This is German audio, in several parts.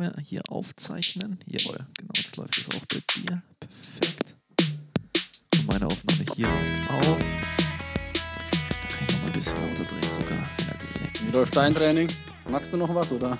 Aufnahme hier aufzeichnen. Jawohl, genau, jetzt läuft es auch bei dir. Perfekt. Und meine Aufnahme hier läuft auch. Da kann ich noch mal ein bisschen lauter drehen sogar. Ja, Wie läuft dein Training? Magst du noch was oder?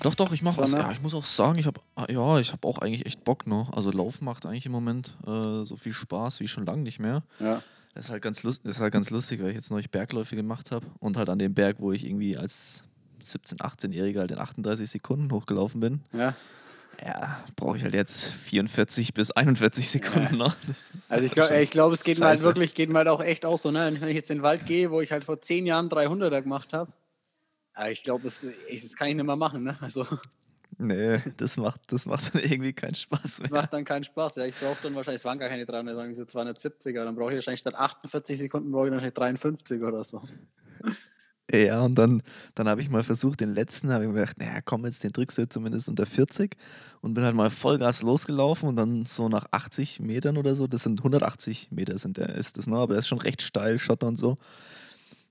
Doch, doch, ich mache was. Ja, ich muss auch sagen, ich habe ja, ich habe auch eigentlich echt Bock noch. Also Laufen macht eigentlich im Moment äh, so viel Spaß wie schon lange nicht mehr. Ja. Das ist halt ganz, lust das ist halt ganz lustig, weil ich jetzt neulich Bergläufe gemacht habe und halt an dem Berg, wo ich irgendwie als 17-, 18-Jähriger halt in 38 Sekunden hochgelaufen bin. ja. Ja, brauche ich halt jetzt 44 bis 41 Sekunden. Das ist Also ich glaube, glaub, es geht mir halt wirklich, geht mir halt auch echt aus so, ne? Wenn ich jetzt in den Wald gehe, wo ich halt vor zehn Jahren 300er gemacht habe, ja, ich glaube, das, das kann ich nicht mehr machen, ne? Also Nee, das macht, das macht dann irgendwie keinen Spaß mehr. macht dann keinen Spaß. Ja, ich brauche dann wahrscheinlich, es waren gar keine 300, sagen so 270er, dann brauche ich wahrscheinlich statt 48 Sekunden brauche ich wahrscheinlich 53 oder so. Ja, und dann, dann habe ich mal versucht, den letzten, habe ich mir gedacht, naja, komm, jetzt den drückst du jetzt zumindest unter 40 und bin halt mal Vollgas losgelaufen und dann so nach 80 Metern oder so, das sind 180 Meter sind der, ist das, ne? aber das ist schon recht steil, Schotter und so.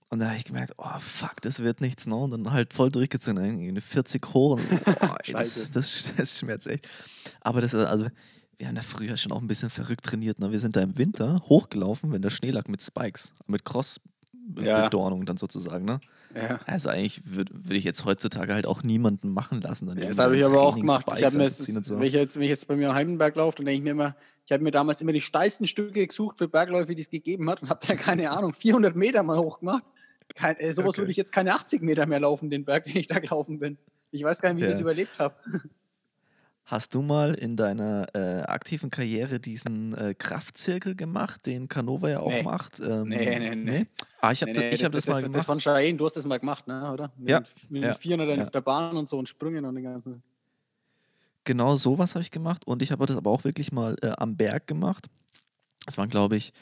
Und da habe ich gemerkt, oh fuck, das wird nichts, ne? Und dann halt voll durchgezogen, eine 40 hoch und oh, ey, das, das, das schmerzt echt. Aber das, ist also, wir haben da früher schon auch ein bisschen verrückt trainiert, ne? Wir sind da im Winter hochgelaufen, wenn der Schnee lag mit Spikes, mit Ja. Cross-Bedornung dann sozusagen, ne? Ja. Also eigentlich würde würd ich jetzt heutzutage halt auch niemanden machen lassen. Dann Ja, das habe ich aber auch gemacht. Ich mir jetzt, so. wenn, ich jetzt, wenn ich jetzt bei mir am Heidenberg laufe, dann denke ich mir immer, ich habe mir damals immer die steilsten Stücke gesucht für Bergläufe, die es gegeben hat und habe da keine Ahnung, 400 Meter mal hochgemacht. Kein, äh, sowas Okay. würde ich jetzt keine 80 Meter mehr laufen, den Berg, den ich da gelaufen bin. Ich weiß gar nicht, wie ich das überlebt habe. Hast du mal in deiner äh, aktiven Karriere diesen äh, Kraftzirkel gemacht, den Canova ja auch Nee. macht? Ähm, Nee, nee, nee. Ah, ich habe Nee, nee, ich hab das, mal das, gemacht. Das von Cheyenne, du hast das mal gemacht, ne, oder? Mit, Ja. den- mit Ja. den 400 Ja. auf der Bahn und so und Sprüngen und den ganzen. Genau sowas habe ich gemacht und ich habe das aber auch wirklich mal äh, am Berg gemacht. Das waren, glaube ich,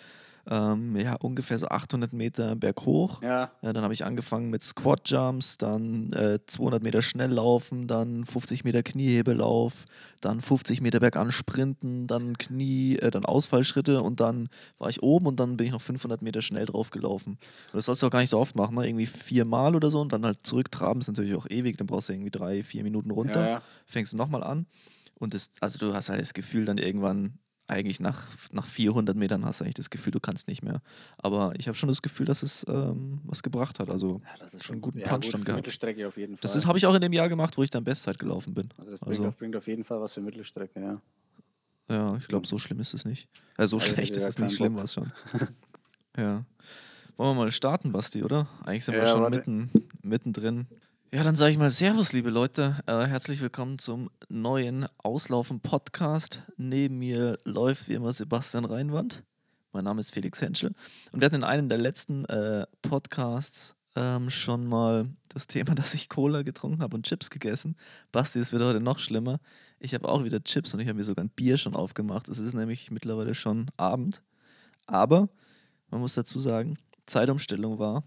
ähm, ja, ungefähr so 800 Meter berghoch. Ja, Ja, dann habe ich angefangen mit Squat Jumps, dann äh, 200 Meter Schnelllaufen, dann 50 Meter Kniehebellauf, dann 50 Meter bergan sprinten, dann Knie, äh, dann Ausfallschritte und dann war ich oben und dann bin ich noch 500 Meter schnell drauf gelaufen. Und das sollst du auch gar nicht so oft machen, ne? irgendwie viermal oder so und dann halt zurücktraben ist natürlich auch ewig, dann brauchst du irgendwie drei, vier Minuten runter, Ja, ja. fängst du nochmal an und das, also du hast halt das Gefühl dann irgendwann eigentlich nach, nach 400 Metern hast du eigentlich das Gefühl, du kannst nicht mehr. Aber ich habe schon das Gefühl, dass es ähm, was gebracht hat. Also ja, das ist schon einen guten ja, Punch gut dann gehabt. Mittelstrecke auf jeden Fall. Das habe ich auch in dem Jahr gemacht, wo ich dann Bestzeit gelaufen bin. also das bringt, also- auf, bringt auf jeden Fall was für Mittelstrecke, ja. Ja, ich glaube, so schlimm ist es nicht. Ja, so Also schlecht ist es nicht, schlimm war es schon. ja. Wollen wir mal starten, Basti, oder? Eigentlich sind wir Ja, schon warte. mitten, mittendrin. Ja, dann sage ich mal Servus, liebe Leute. Äh, herzlich willkommen zum neuen Auslaufen-Podcast. Neben mir läuft wie immer Sebastian Reinwand. Mein Name ist Felix Henschel. Und wir hatten in einem der letzten äh, Podcasts ähm, schon mal das Thema, dass ich Cola getrunken habe und Chips gegessen. Basti, es wird heute noch schlimmer. Ich habe auch wieder Chips und ich habe mir sogar ein Bier schon aufgemacht. Es ist nämlich mittlerweile schon Abend. Aber man muss dazu sagen, Zeitumstellung war.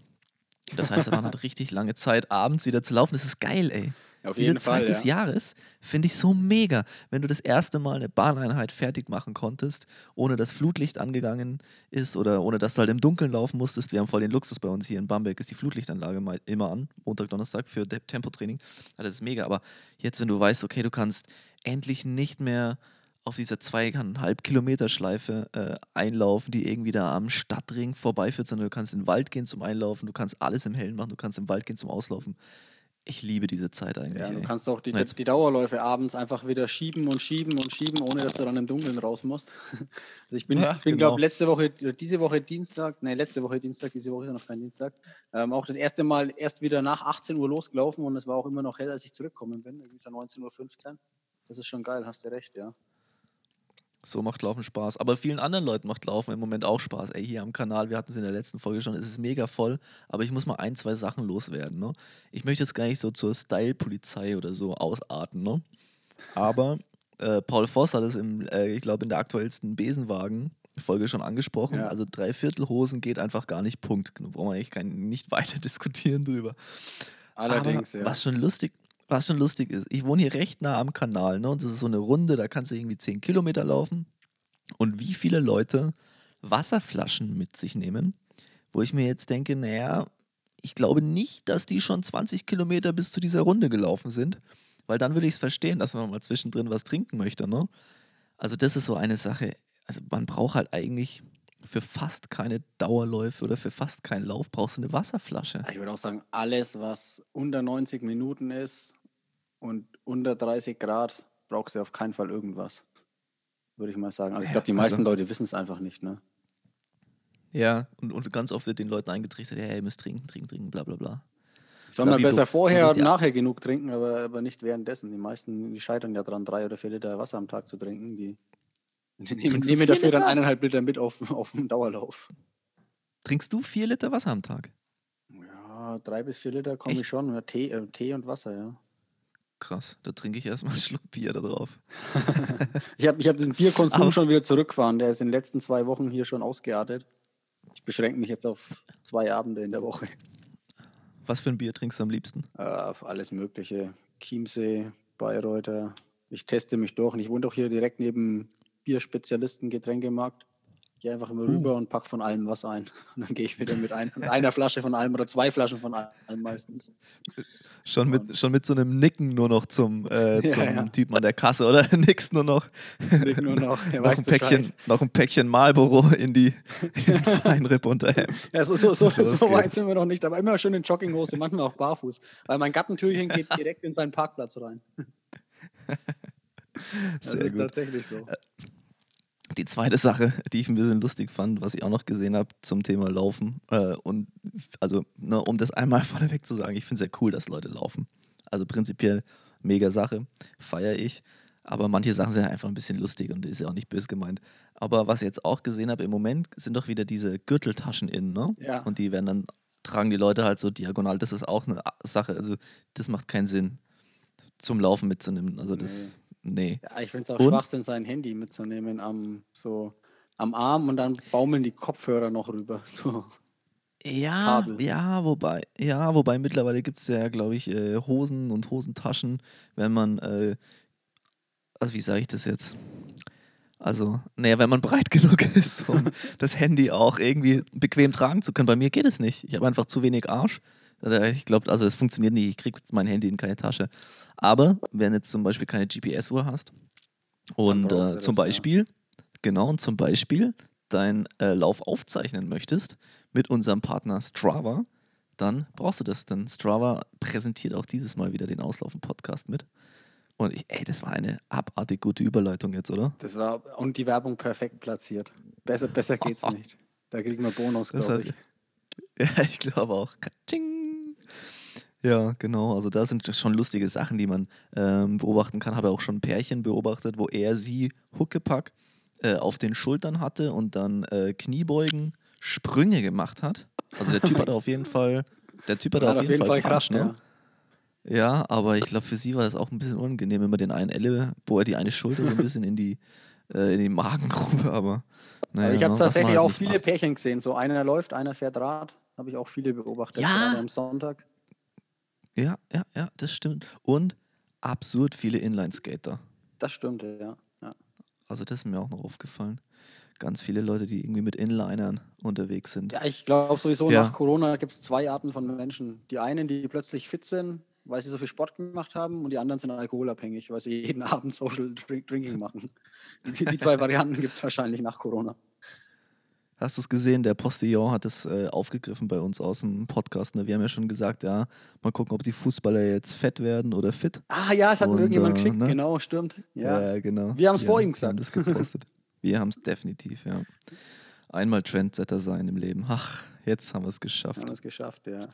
Das heißt, man hat richtig lange Zeit, abends wieder zu laufen. Das ist geil, ey. Auf Diese Zeit Fall, des ja. Jahres finde ich so mega, wenn du das erste Mal eine Bahneinheit fertig machen konntest, ohne dass Flutlicht angegangen ist oder ohne dass du halt im Dunkeln laufen musstest. Wir haben voll den Luxus bei uns hier in Bamberg, ist die Flutlichtanlage immer an, Montag, Donnerstag für Tempotraining. Ja, das ist mega, aber jetzt, wenn du weißt, okay, du kannst endlich nicht mehr auf dieser zweieinhalb Kilometer Schleife äh, einlaufen, die irgendwie da am Stadtring vorbeiführt, sondern du kannst in den Wald gehen zum Einlaufen, du kannst alles im Hellen machen, du kannst im Wald gehen zum Auslaufen. Ich liebe diese Zeit eigentlich. Ja, du ey. kannst auch die, die Dauerläufe abends einfach wieder schieben und schieben und schieben, ohne dass du dann im Dunkeln raus musst. Also ich bin, Ja, ich bin genau. glaube letzte Woche, diese Woche Dienstag, nein, letzte Woche Dienstag, diese Woche ist ja noch kein Dienstag, ähm, auch das erste Mal erst wieder nach 18 Uhr losgelaufen und es war auch immer noch hell, als ich zurückgekommen bin. Irgendwie ist ja 19.15 Uhr. Das ist schon geil, hast du recht, ja. So macht Laufen Spaß. Aber vielen anderen Leuten macht Laufen im Moment auch Spaß. Ey, hier am Kanal, wir hatten es in der letzten Folge schon, es ist mega voll, aber ich muss mal ein, zwei Sachen loswerden. Ne? Ich möchte jetzt gar nicht so zur Style-Polizei oder so ausarten, ne? Aber äh, Paul Voss hat es im, äh, ich glaube, in der aktuellsten Besenwagen-Folge schon angesprochen. Ja. Also Dreiviertelhosen geht einfach gar nicht, Punkt. Da brauchen wir eigentlich kein, nicht weiter diskutieren drüber. Allerdings, Aber ja. was schon lustig, was schon lustig ist, ich wohne hier recht nah am Kanal, ne? Und das ist so eine Runde, da kannst du irgendwie 10 Kilometer laufen. Und wie viele Leute Wasserflaschen mit sich nehmen, wo ich mir jetzt denke, naja, ich glaube nicht, dass die schon 20 Kilometer bis zu dieser Runde gelaufen sind. weil dann würde ich es verstehen, dass man mal zwischendrin was trinken möchte. Ne? Also das ist so eine Sache. Also man braucht halt eigentlich für fast keine Dauerläufe oder für fast keinen Lauf brauchst du eine Wasserflasche. Ich würde auch sagen, alles, was unter 90 Minuten ist und unter 30 Grad, brauchst du auf keinen Fall irgendwas. Würde ich mal sagen. Aber ich Ja, glaube, die meisten also- Leute wissen es einfach nicht. Ne? Ja, und, und ganz oft wird den Leuten eingetrichtert, ja, ihr müsst trinken, trinken, trinken, bla bla bla. Soll man besser vorher und nachher genug trinken, aber, aber nicht währenddessen. Die meisten die scheitern ja dran, drei oder vier Liter Wasser am Tag zu trinken. Die, nehmen vier dafür dann Liter? eineinhalb Liter mit auf, auf dem Dauerlauf. Trinkst du vier Liter Wasser am Tag? Ja, drei bis vier Liter komme ich schon. Ja, Tee, äh, Tee und Wasser, ja. Krass, da trinke ich erstmal einen Schluck Bier da drauf. Ich habe ich hab den Bierkonsum Aber- schon wieder zurückgefahren. Der ist in den letzten zwei Wochen hier schon ausgeartet. Ich beschränke mich jetzt auf zwei Abende in der Woche. Was für ein Bier trinkst du am liebsten? Äh, auf alles Mögliche. Chiemsee, Bayreuther. Ich teste mich durch. Und ich wohne doch hier direkt neben Bierspezialisten, Getränkemarkt. Gehe einfach immer rüber und pack von allem was ein. Und dann gehe ich wieder mit, ein, mit einer Flasche von allem oder zwei Flaschen von allem meistens. Schon mit, schon mit so einem Nicken nur noch zum, äh, Ja, zum ja. Typen an der Kasse, oder? Nix nur noch. Nicht nur noch, noch, ein Päckchen, noch ein Päckchen Marlboro in die in den Feinripp Unterhemd. Ja, so, so, so, so weit sind wir noch nicht, aber immer schön in Jogginghose, manchmal auch barfuß. Weil mein Gattentürchen geht direkt in seinen Parkplatz rein. Das ist gut. tatsächlich so. Die zweite Sache, die ich ein bisschen lustig fand, was ich auch noch gesehen habe zum Thema Laufen. Äh, und also, ne, um das einmal vorneweg zu sagen, ich finde es sehr cool, dass Leute laufen. Also prinzipiell mega Sache, feiere ich. Aber manche Sachen sind einfach ein bisschen lustig und ist ja auch nicht böse gemeint. Aber was ich jetzt auch gesehen habe, im Moment sind doch wieder diese Gürteltaschen innen, ne? Ja. Und die werden dann, tragen die Leute halt so diagonal. Das ist auch eine Sache, also das macht keinen Sinn, zum Laufen mitzunehmen. Also das, nee. Ja, ich finde es auch Und? Schwachsinn, sein Handy mitzunehmen am, so, am Arm und dann baumeln die Kopfhörer noch rüber. So. Ja, Kabel. ja, wobei, ja, wobei mittlerweile gibt es ja, glaube ich, äh, Hosen und Hosentaschen, wenn man, äh, also wie sage ich das jetzt? Also, naja, wenn man breit genug ist, um das Handy auch irgendwie bequem tragen zu können. Bei mir geht es nicht. Ich habe einfach zu wenig Arsch. Ich glaube, also es funktioniert nicht. Ich kriege mein Handy in keine Tasche. Aber wenn jetzt zum Beispiel keine GPS-Uhr hast und äh, zum ja. Beispiel, genau, und zum Beispiel deinen äh, Lauf aufzeichnen möchtest mit unserem Partner Strava, dann brauchst du das. Denn Strava präsentiert auch dieses Mal wieder den Auslaufen-Podcast mit. Und ich, ey, das war eine abartig gute Überleitung jetzt, oder? Das war, und die Werbung perfekt platziert. Besser, besser geht's nicht. Da kriegen wir Bonus, glaube ich. Ja, ich glaube auch. Katsching. Ja, genau. Also da sind schon lustige Sachen, die man ähm, beobachten kann. Habe auch schon Pärchen beobachtet, wo er sie Huckepack äh, auf den Schultern hatte und dann äh, Kniebeugen, Sprünge gemacht hat. Also der Typ hat auf jeden Fall, der Typ hat, Hat auf jeden Fall, Punch, Kraft, ne? ja. Ja, aber ich glaube, für sie war das auch ein bisschen unangenehm, wenn man den einen Elle, wo er die eine Schulter so ein bisschen in die, äh, in die Magengrube, aber naja, Aber ich habe tatsächlich auch viele macht. Pärchen gesehen. So einer läuft, einer fährt Rad. Habe ich auch viele beobachtet, Ja. gerade am Sonntag. Ja, ja, ja, das stimmt. Und absurd viele Inline-Skater. Das stimmt, ja. ja. Also das ist mir auch noch aufgefallen. Ganz viele Leute, die irgendwie mit Inlinern unterwegs sind. Ja, ich glaube sowieso, Ja. nach Corona gibt es zwei Arten von Menschen. Die einen, die plötzlich fit sind, weil sie so viel Sport gemacht haben, und die anderen sind alkoholabhängig, weil sie jeden Abend Social Drink Drinking machen. Die, die zwei Varianten gibt es wahrscheinlich nach Corona. Hast du es gesehen? Der Postillon hat es äh, aufgegriffen bei uns aus dem Podcast. Ne? Wir haben ja schon gesagt, ja, mal gucken, ob die Fußballer jetzt fett werden oder fit. Ah ja, es hat mir irgendjemand äh, geschickt, ne? genau, stimmt. Ja. Ja, genau. Wir haben's vor ihm Wir haben gesagt. das gepostet. Wir haben es definitiv, ja. Einmal Trendsetter sein im Leben. Ach, jetzt haben wir es geschafft. Haben wir es geschafft, ja.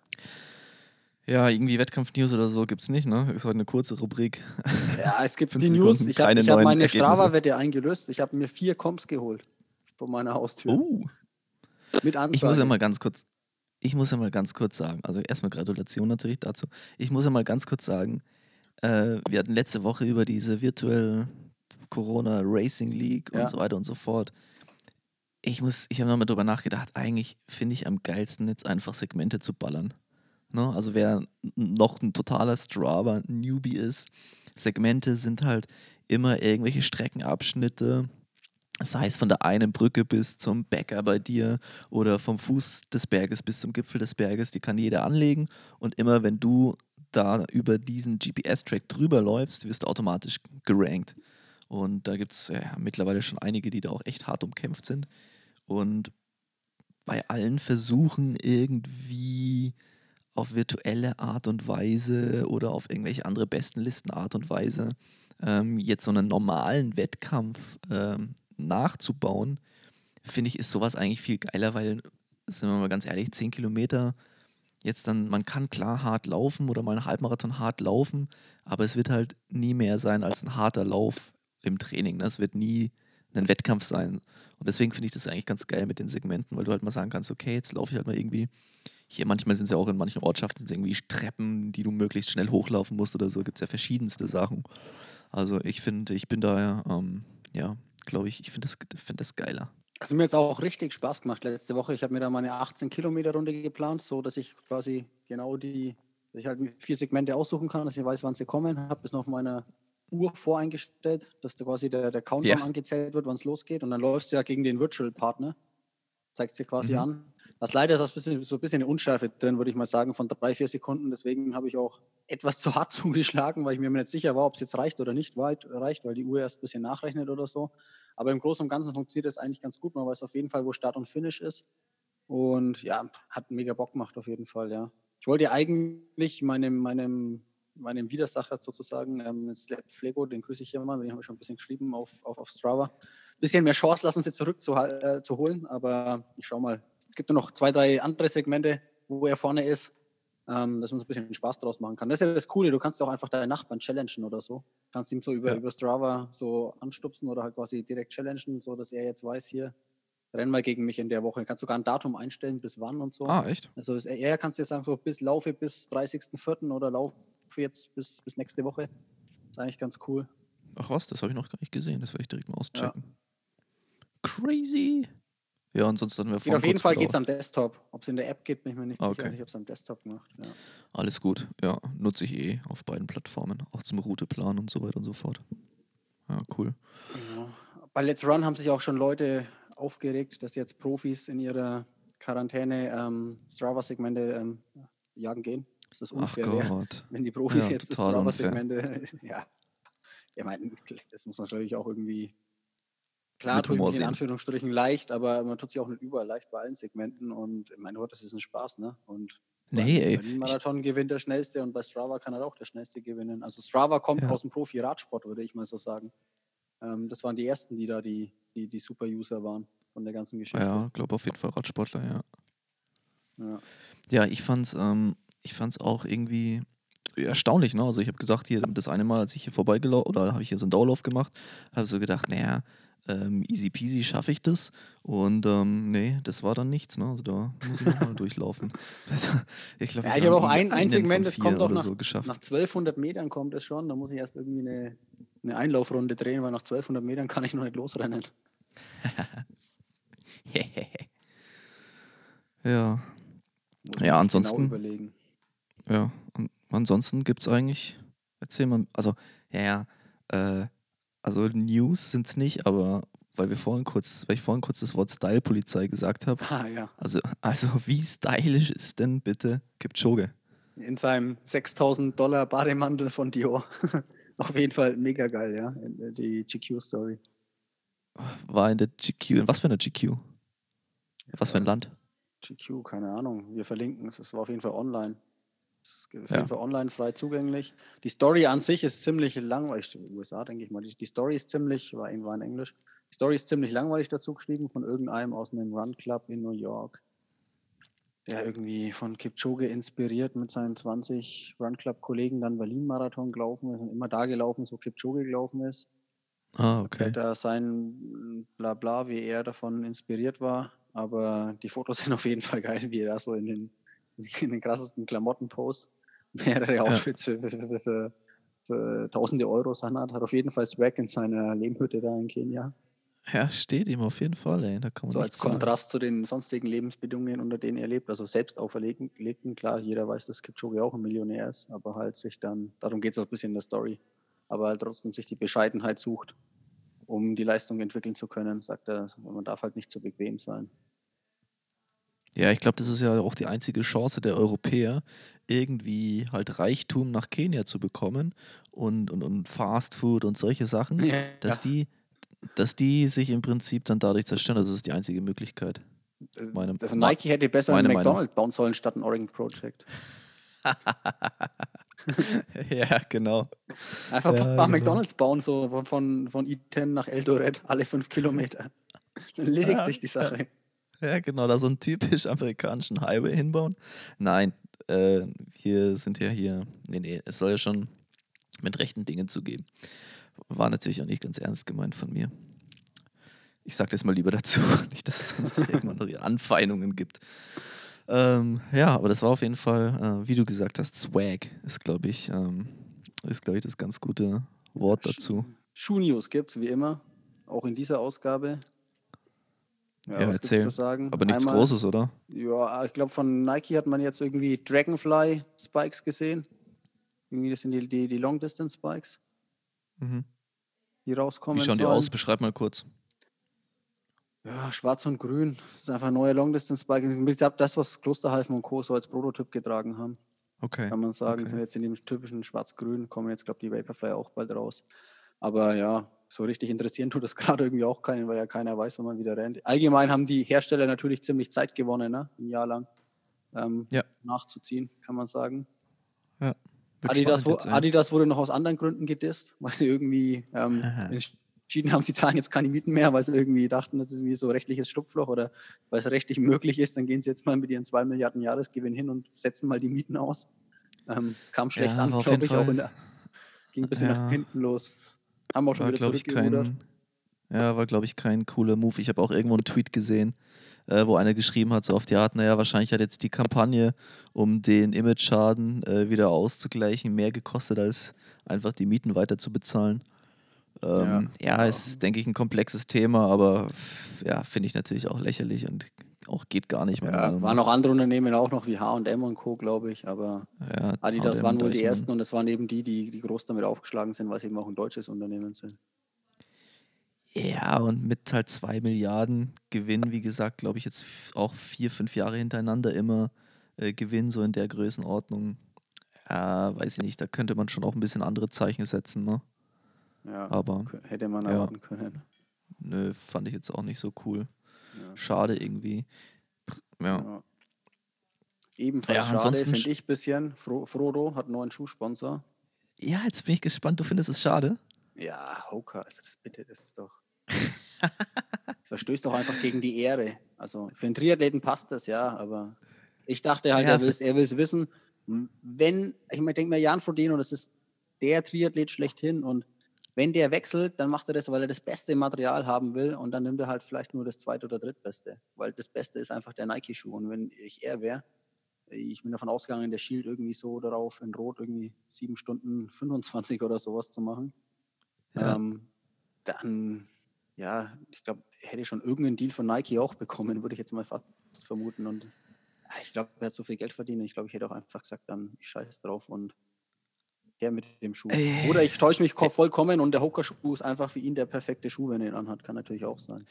Ja, irgendwie Wettkampf-News oder so gibt es nicht, ne? Ist heute eine kurze Rubrik. Ja, es gibt die News. Sekunden, Ich habe hab meine. Strava-Wette eingelöst. Ich habe mir vier Comps geholt vor meiner Haustür. Oh, Mit Ansage. ich muss ja mal ganz kurz, ich muss ja mal ganz kurz sagen, also erstmal Gratulation natürlich dazu. Ich muss ja mal ganz kurz sagen, äh, wir hatten letzte Woche über diese Virtual Corona Racing League und Ja. so weiter und so fort. Ich muss, ich habe nochmal drüber nachgedacht, eigentlich finde ich am geilsten jetzt einfach Segmente zu ballern. Ne? Also wer noch ein totaler Strava-Newbie ist, Segmente sind halt immer irgendwelche Streckenabschnitte, sei es von der einen Brücke bis zum Bäcker bei dir oder vom Fuß des Berges bis zum Gipfel des Berges, die kann jeder anlegen und immer wenn du da über diesen GPS-Track drüber läufst, wirst du automatisch gerankt. Und da gibt es ja, mittlerweile schon einige, die da auch echt hart umkämpft sind. Und bei allen Versuchen irgendwie auf virtuelle Art und Weise oder auf irgendwelche andere Bestenlisten Art und Weise ähm, jetzt so einen normalen Wettkampf ähm, nachzubauen, finde ich, ist sowas eigentlich viel geiler, weil, sind wir mal ganz ehrlich, 10 Kilometer jetzt dann, man kann klar hart laufen oder mal einen Halbmarathon hart laufen, aber es wird halt nie mehr sein als ein harter Lauf im Training. Ne? Es wird nie ein Wettkampf sein. Und deswegen finde ich das eigentlich ganz geil mit den Segmenten, weil du halt mal sagen kannst, okay, jetzt laufe ich halt mal irgendwie. Hier manchmal sind es ja auch in manchen Ortschaften irgendwie Treppen, die du möglichst schnell hochlaufen musst oder so. Gibt es ja verschiedenste Sachen. Also ich finde, ich bin da, ähm, glaube ich, ich finde das, find das geiler. Also mir hat es auch richtig Spaß gemacht letzte Woche. Ich habe mir da meine 18 Kilometer Runde geplant, so dass ich quasi genau die, dass ich halt vier Segmente aussuchen kann, dass ich weiß, wann sie kommen. Habe bis auf meiner Uhr voreingestellt, dass da quasi der, der Countdown ja. angezählt wird, wann es losgeht. Und dann läufst du ja gegen den Virtual Partner, zeigst dir quasi mhm. an. Was leider ist das bisschen, so ein bisschen eine Unschärfe drin, würde ich mal sagen, von drei, vier Sekunden. Deswegen habe ich auch etwas zu hart zugeschlagen, weil ich mir nicht sicher war, ob es jetzt reicht oder nicht reicht, weil die Uhr erst ein bisschen nachrechnet oder so. Aber im Großen und Ganzen funktioniert das eigentlich ganz gut. Man weiß auf jeden Fall, wo Start und Finish ist. Und ja, hat mega Bock gemacht auf jeden Fall, ja. Ich wollte eigentlich meinem, meinem, meinem Widersacher sozusagen, ähm, Slap Flego, den grüße ich hier mal, den habe ich schon ein bisschen geschrieben auf, auf, auf Strava. Ein bisschen mehr Chance lassen, sie zurückzuholen, äh, aber ich schau mal. Es gibt nur noch zwei, drei andere Segmente, wo er vorne ist ähm, dass man so ein bisschen Spaß draus machen kann. Das ist ja das Coole, du kannst auch einfach deinen Nachbarn challengen oder so. Kannst ihm so über, ja. über Strava so anstupsen oder halt quasi direkt challengen, so dass er jetzt weiß, hier, renn mal gegen mich in der Woche. Du kannst sogar ein Datum einstellen, bis wann und so. Ah, echt? Also er kannst dir sagen, so bis laufe bis 30.04. oder laufe jetzt bis, bis nächste Woche. Das ist eigentlich ganz cool. Ach was, das habe ich noch gar nicht gesehen. Das werde ich direkt mal auschecken. Ja. Crazy. Ja, ansonsten hatten wir geht Auf jeden Fall geht es am Desktop. Ob es in der App geht, bin ich mir nicht okay. sicher. Ich habe es am Desktop gemacht. Ja. Alles gut. Ja, nutze ich eh auf beiden Plattformen. Auch zum Routeplan und so weiter und so fort. Ja, cool. Genau. Bei Let's Run haben sich auch schon Leute aufgeregt, dass jetzt Profis in ihrer Quarantäne ähm, Strava-Segmente ähm, jagen gehen. Das ist unfair, Ach Gott. wenn die Profis ja, jetzt Strava-Segmente. ja. Ich meine, das muss man natürlich auch irgendwie Klar, mich in Anführungsstrichen leicht, aber man tut sich auch nicht überall leicht bei allen Segmenten und mein Gott, das ist ein Spaß, ne? Und nee, ey. Berlin Marathon gewinnt der Schnellste und bei Strava kann er auch der Schnellste gewinnen. Also Strava kommt ja. aus dem Profi-Radsport, würde ich mal so sagen. Ähm, das waren die ersten, die da die, die, die Super-User waren von der ganzen Geschichte. Ja, glaube auf jeden Fall Radsportler, ja. Ja, ja ich fand's, ähm, ich fand's auch irgendwie erstaunlich, ne? Also ich habe gesagt, hier das eine Mal, als ich hier vorbeigelaufen oder habe ich hier so einen Dauerlauf gemacht, habe so gedacht, naja, ähm, easy peasy schaffe ich das. Und ähm, nee, das war dann nichts. Ne? Also da muss ich nochmal durchlaufen. Also, ich glaube, ja, ich habe auch ein, ein Segment, das kommt auch nach, so geschafft. nach 1200 Metern kommt es schon. Da muss ich erst irgendwie eine, eine Einlaufrunde drehen, weil nach 1200 Metern kann ich noch nicht losrennen. ja. ja, ansonsten. Genau ja, ansonsten gibt es eigentlich, erzähl mal, also, ja, ja, äh, also News sind es nicht, aber weil wir vorhin kurz, weil ich vorhin kurz das Wort Style-Polizei gesagt habe. Ah, ja. Also, also wie stylisch ist denn bitte Kipchoge? In seinem 6000 Dollar Bademantel von Dior. Auf jeden Fall mega geil, ja. Die GQ-Story. War in der GQ, in was für eine GQ? Was für ein Land? GQ, keine Ahnung. Wir verlinken es. Es war auf jeden Fall online. Das ist auf jeden Fall online frei zugänglich. Die Story an sich ist ziemlich langweilig. USA, denke ich mal. Die, die Story ist ziemlich, war, war in Englisch. Die Story ist ziemlich langweilig dazu geschrieben von irgendeinem aus einem Run Club in New York, der irgendwie von Kipchoge inspiriert mit seinen 20 Run Club Kollegen dann Berlin-Marathon gelaufen ist und immer da gelaufen ist, wo Kipchoge gelaufen ist. Ah, okay. Erzählt er sein Blabla, wie er davon inspiriert war. Aber die Fotos sind auf jeden Fall geil, wie er da so in den in den krassesten Klamottenpost mehrere Outfits ja. für, für, für, für, tausende Euros anhat. Hat auf jeden Fall Swag in seiner Lehmhütte da in Kenia. Ja, steht ihm auf jeden Fall, ey. Da kann man so als sagen. Kontrast zu den sonstigen Lebensbedingungen, unter denen er lebt. Also selbst auferlegten, klar, jeder weiß, dass Kipchoge auch ein Millionär ist, aber halt sich dann, darum geht es auch ein bisschen in der Story, aber halt trotzdem sich die Bescheidenheit sucht, um die Leistung entwickeln zu können, sagt er, man darf halt nicht zu bequem sein. Ja, ich glaube, das ist ja auch die einzige Chance der Europäer, irgendwie halt Reichtum nach Kenia zu bekommen und, und, und Fast Food und solche Sachen, Ja. dass die, dass die sich im Prinzip dann dadurch zerstören. Also das ist die einzige Möglichkeit. Meine- also Nike hätte besser einen. McDonald's bauen sollen statt ein Oregon Project. ja, genau. Einfach Ja, ein paar genau. McDonalds bauen, so von- von, von E10 nach Eldoret, alle fünf Kilometer. Dann erledigt sich die Sache. Ja, genau, da so einen typisch amerikanischen Highway hinbauen. Nein, äh, wir sind ja hier. Nee, nee, es soll ja schon mit rechten Dingen zugeben. War natürlich auch nicht ganz ernst gemeint von mir. Ich sag das mal lieber dazu, nicht, dass es sonst irgendwann noch Anfeindungen gibt. Ähm, ja, aber das war auf jeden Fall, äh, wie du gesagt hast, Swag ist, glaube ich, ähm, ist, glaube ich, das ganz gute Wort dazu. Schuh-News gibt es wie immer, auch in dieser Ausgabe. Ja, gibt's erzähl. Aber nichts Einmal- Großes, oder? Ja, ich glaube, von Nike hat man jetzt irgendwie Dragonfly Spikes gesehen. Irgendwie, das sind die, die, die Long Distance Spikes, Mhm. die rauskommen. Wie schauen die sollen. aus? Beschreib mal kurz. Ja, schwarz und grün. Das ist einfach ein neuer Long Distance Spike. Im Prinzip das, was Klosterhalfen und Co. so als Prototyp getragen haben. Okay. kann man sagen. okay. Sind jetzt in dem typischen Schwarz-Grün, kommen jetzt, glaube ich, die Vaporfly auch bald raus. Aber ja, so richtig interessieren tut das gerade irgendwie auch keinen, weil ja keiner weiß, wann man wieder rennt. Allgemein haben die Hersteller natürlich ziemlich Zeit gewonnen, ne? ein Jahr lang ähm, Ja. nachzuziehen, kann man sagen. Ja. Adidas, wo. Adidas wurde noch aus anderen Gründen gedisst, weil sie irgendwie ähm, entschieden haben, sie zahlen jetzt keine Mieten mehr, weil sie irgendwie dachten, das ist wie so rechtliches Schlupfloch oder weil es rechtlich möglich ist, dann gehen sie jetzt mal mit ihren 2 Milliarden Jahresgewinn hin und setzen mal die Mieten aus. Ähm, kam schlecht Ja, an, glaube ich, auch Fall- in der, ging ein bisschen Ja. nach hinten los. Haben auch schon war, wieder glaube ich, zurückgerudert. kein, ja, war, glaube ich, kein cooler Move. Ich habe auch irgendwo einen Tweet gesehen, äh, wo einer geschrieben hat, so auf die Art, naja, wahrscheinlich hat jetzt die Kampagne, um den Image-Schaden äh, wieder auszugleichen, mehr gekostet, als einfach die Mieten weiter zu bezahlen. Ähm, ja, ist, denke ich, ein komplexes Thema, aber ja, finde ich natürlich auch lächerlich und auch geht gar nicht. meiner Ja, waren noch andere Unternehmen auch noch wie H&M und Co., glaube ich, aber ja, Adidas waren wohl die ersten und es waren eben die, die, die groß damit aufgeschlagen sind, weil sie eben auch ein deutsches Unternehmen sind. Ja, und mit halt zwei Milliarden Gewinn, wie gesagt, glaube ich, jetzt auch vier, fünf Jahre hintereinander immer äh, Gewinn, so in der Größenordnung. Ja, weiß ich nicht, da könnte man schon auch ein bisschen andere Zeichen setzen, ne? Ja, Aber hätte man ja. erwarten können. nö, fand ich jetzt auch nicht so cool. Ja. Schade irgendwie. Ja. Ja. Ebenfalls Ja, schade, finde ich ein bisschen. Fro Frodo hat einen neuen Schuhsponsor. ja, jetzt bin ich gespannt, du findest es schade? Ja, Hoka, also das bitte, das ist doch. das verstößt doch einfach gegen die Ehre. Also für einen Triathleten passt das ja, aber ich dachte halt, Ja, er will es er will's wissen. Wenn, ich meine, denke mir, Jan Frodeno, das ist der Triathlet schlechthin und wenn der wechselt, dann macht er das, weil er das beste Material haben will und dann nimmt er halt vielleicht nur das zweite oder drittbeste, weil das Beste ist einfach der Nike-Schuh und wenn ich er wäre, ich bin davon ausgegangen, der schielt irgendwie so darauf in Rot irgendwie 7 Stunden 25 oder sowas zu machen. Ja. Ähm, dann, ja, ich glaube, hätte schon irgendeinen Deal von Nike auch bekommen, würde ich jetzt mal fast vermuten. Und ja, ich glaube, er hat so viel Geld verdient. Ich glaube, ich hätte auch einfach gesagt, dann ich scheiße drauf und her mit dem Schuh. Äh. Oder ich täusche mich ko- vollkommen und der Hoka-Schuh ist einfach für ihn der perfekte Schuh, wenn er ihn anhat. Kann natürlich auch sein.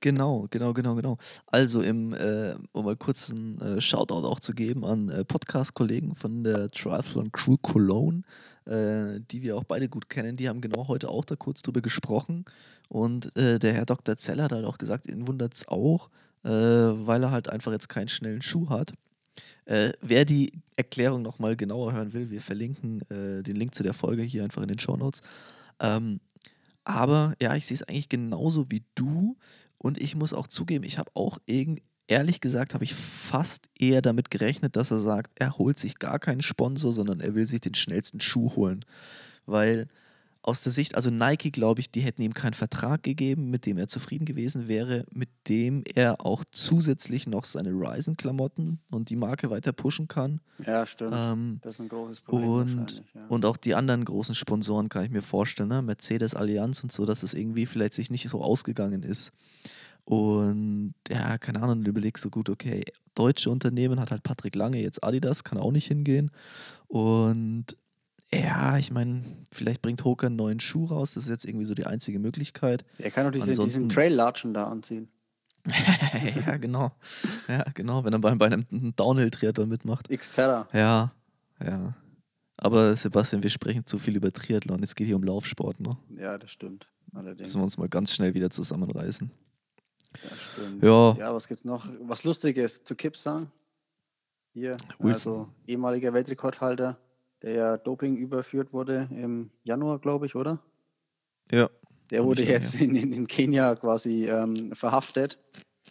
Genau, genau, genau, genau. Also, im, äh, um mal kurz einen äh, Shoutout auch zu geben an äh, Podcast-Kollegen von der Triathlon Crew Cologne, äh, die wir auch beide gut kennen, die haben genau heute auch da kurz drüber gesprochen. Und äh, der Herr Dr. Zeller hat halt auch gesagt, ihn wundert es auch, äh, weil er halt einfach jetzt keinen schnellen Schuh hat. Äh, wer die Erklärung nochmal genauer hören will, wir verlinken äh, den Link zu der Folge hier einfach in den Show Notes. Ähm, aber ja, ich sehe es eigentlich genauso wie du. Und ich muss auch zugeben, ich habe auch irgend, ehrlich gesagt, habe ich fast eher damit gerechnet, dass er sagt, er holt sich gar keinen Sponsor, sondern er will sich den schnellsten Schuh holen. Weil aus der Sicht, also Nike, glaube ich, die hätten ihm keinen Vertrag gegeben, mit dem er zufrieden gewesen wäre, mit dem er auch zusätzlich noch seine Ryzen-Klamotten und die Marke weiter pushen kann. Ja, stimmt. Ähm, das ist ein großes Problem und. Ja. und auch die anderen großen Sponsoren kann ich mir vorstellen, ne? Mercedes, Allianz und so, dass es irgendwie vielleicht sich nicht so ausgegangen ist. Und ja, keine Ahnung, du überlegst so gut, okay, deutsche Unternehmen hat halt Patrick Lange, jetzt Adidas, kann auch nicht hingehen. Und ja, ich meine, vielleicht bringt Hoka einen neuen Schuh raus, das ist jetzt irgendwie so die einzige Möglichkeit. er kann doch diese, diesen Trail-Latschen da anziehen. ja, genau. Ja, genau, wenn er bei, bei einem Downhill-Triathlon mitmacht. Xterra. Ja, ja. Aber Sebastian, wir sprechen zu viel über Triathlon. Es geht hier um Laufsport, ne? Ja, das stimmt. Allerdings. Müssen wir uns mal ganz schnell wieder zusammenreißen. Das stimmt. Ja. Ja, was gibt's noch? Was Lustiges zu Kipp sagen? Hier, Wilson. also ehemaliger Weltrekordhalter, der ja Doping überführt wurde im Januar, glaube ich, oder? Ja. Der wurde jetzt in, in, in Kenia quasi ähm, verhaftet,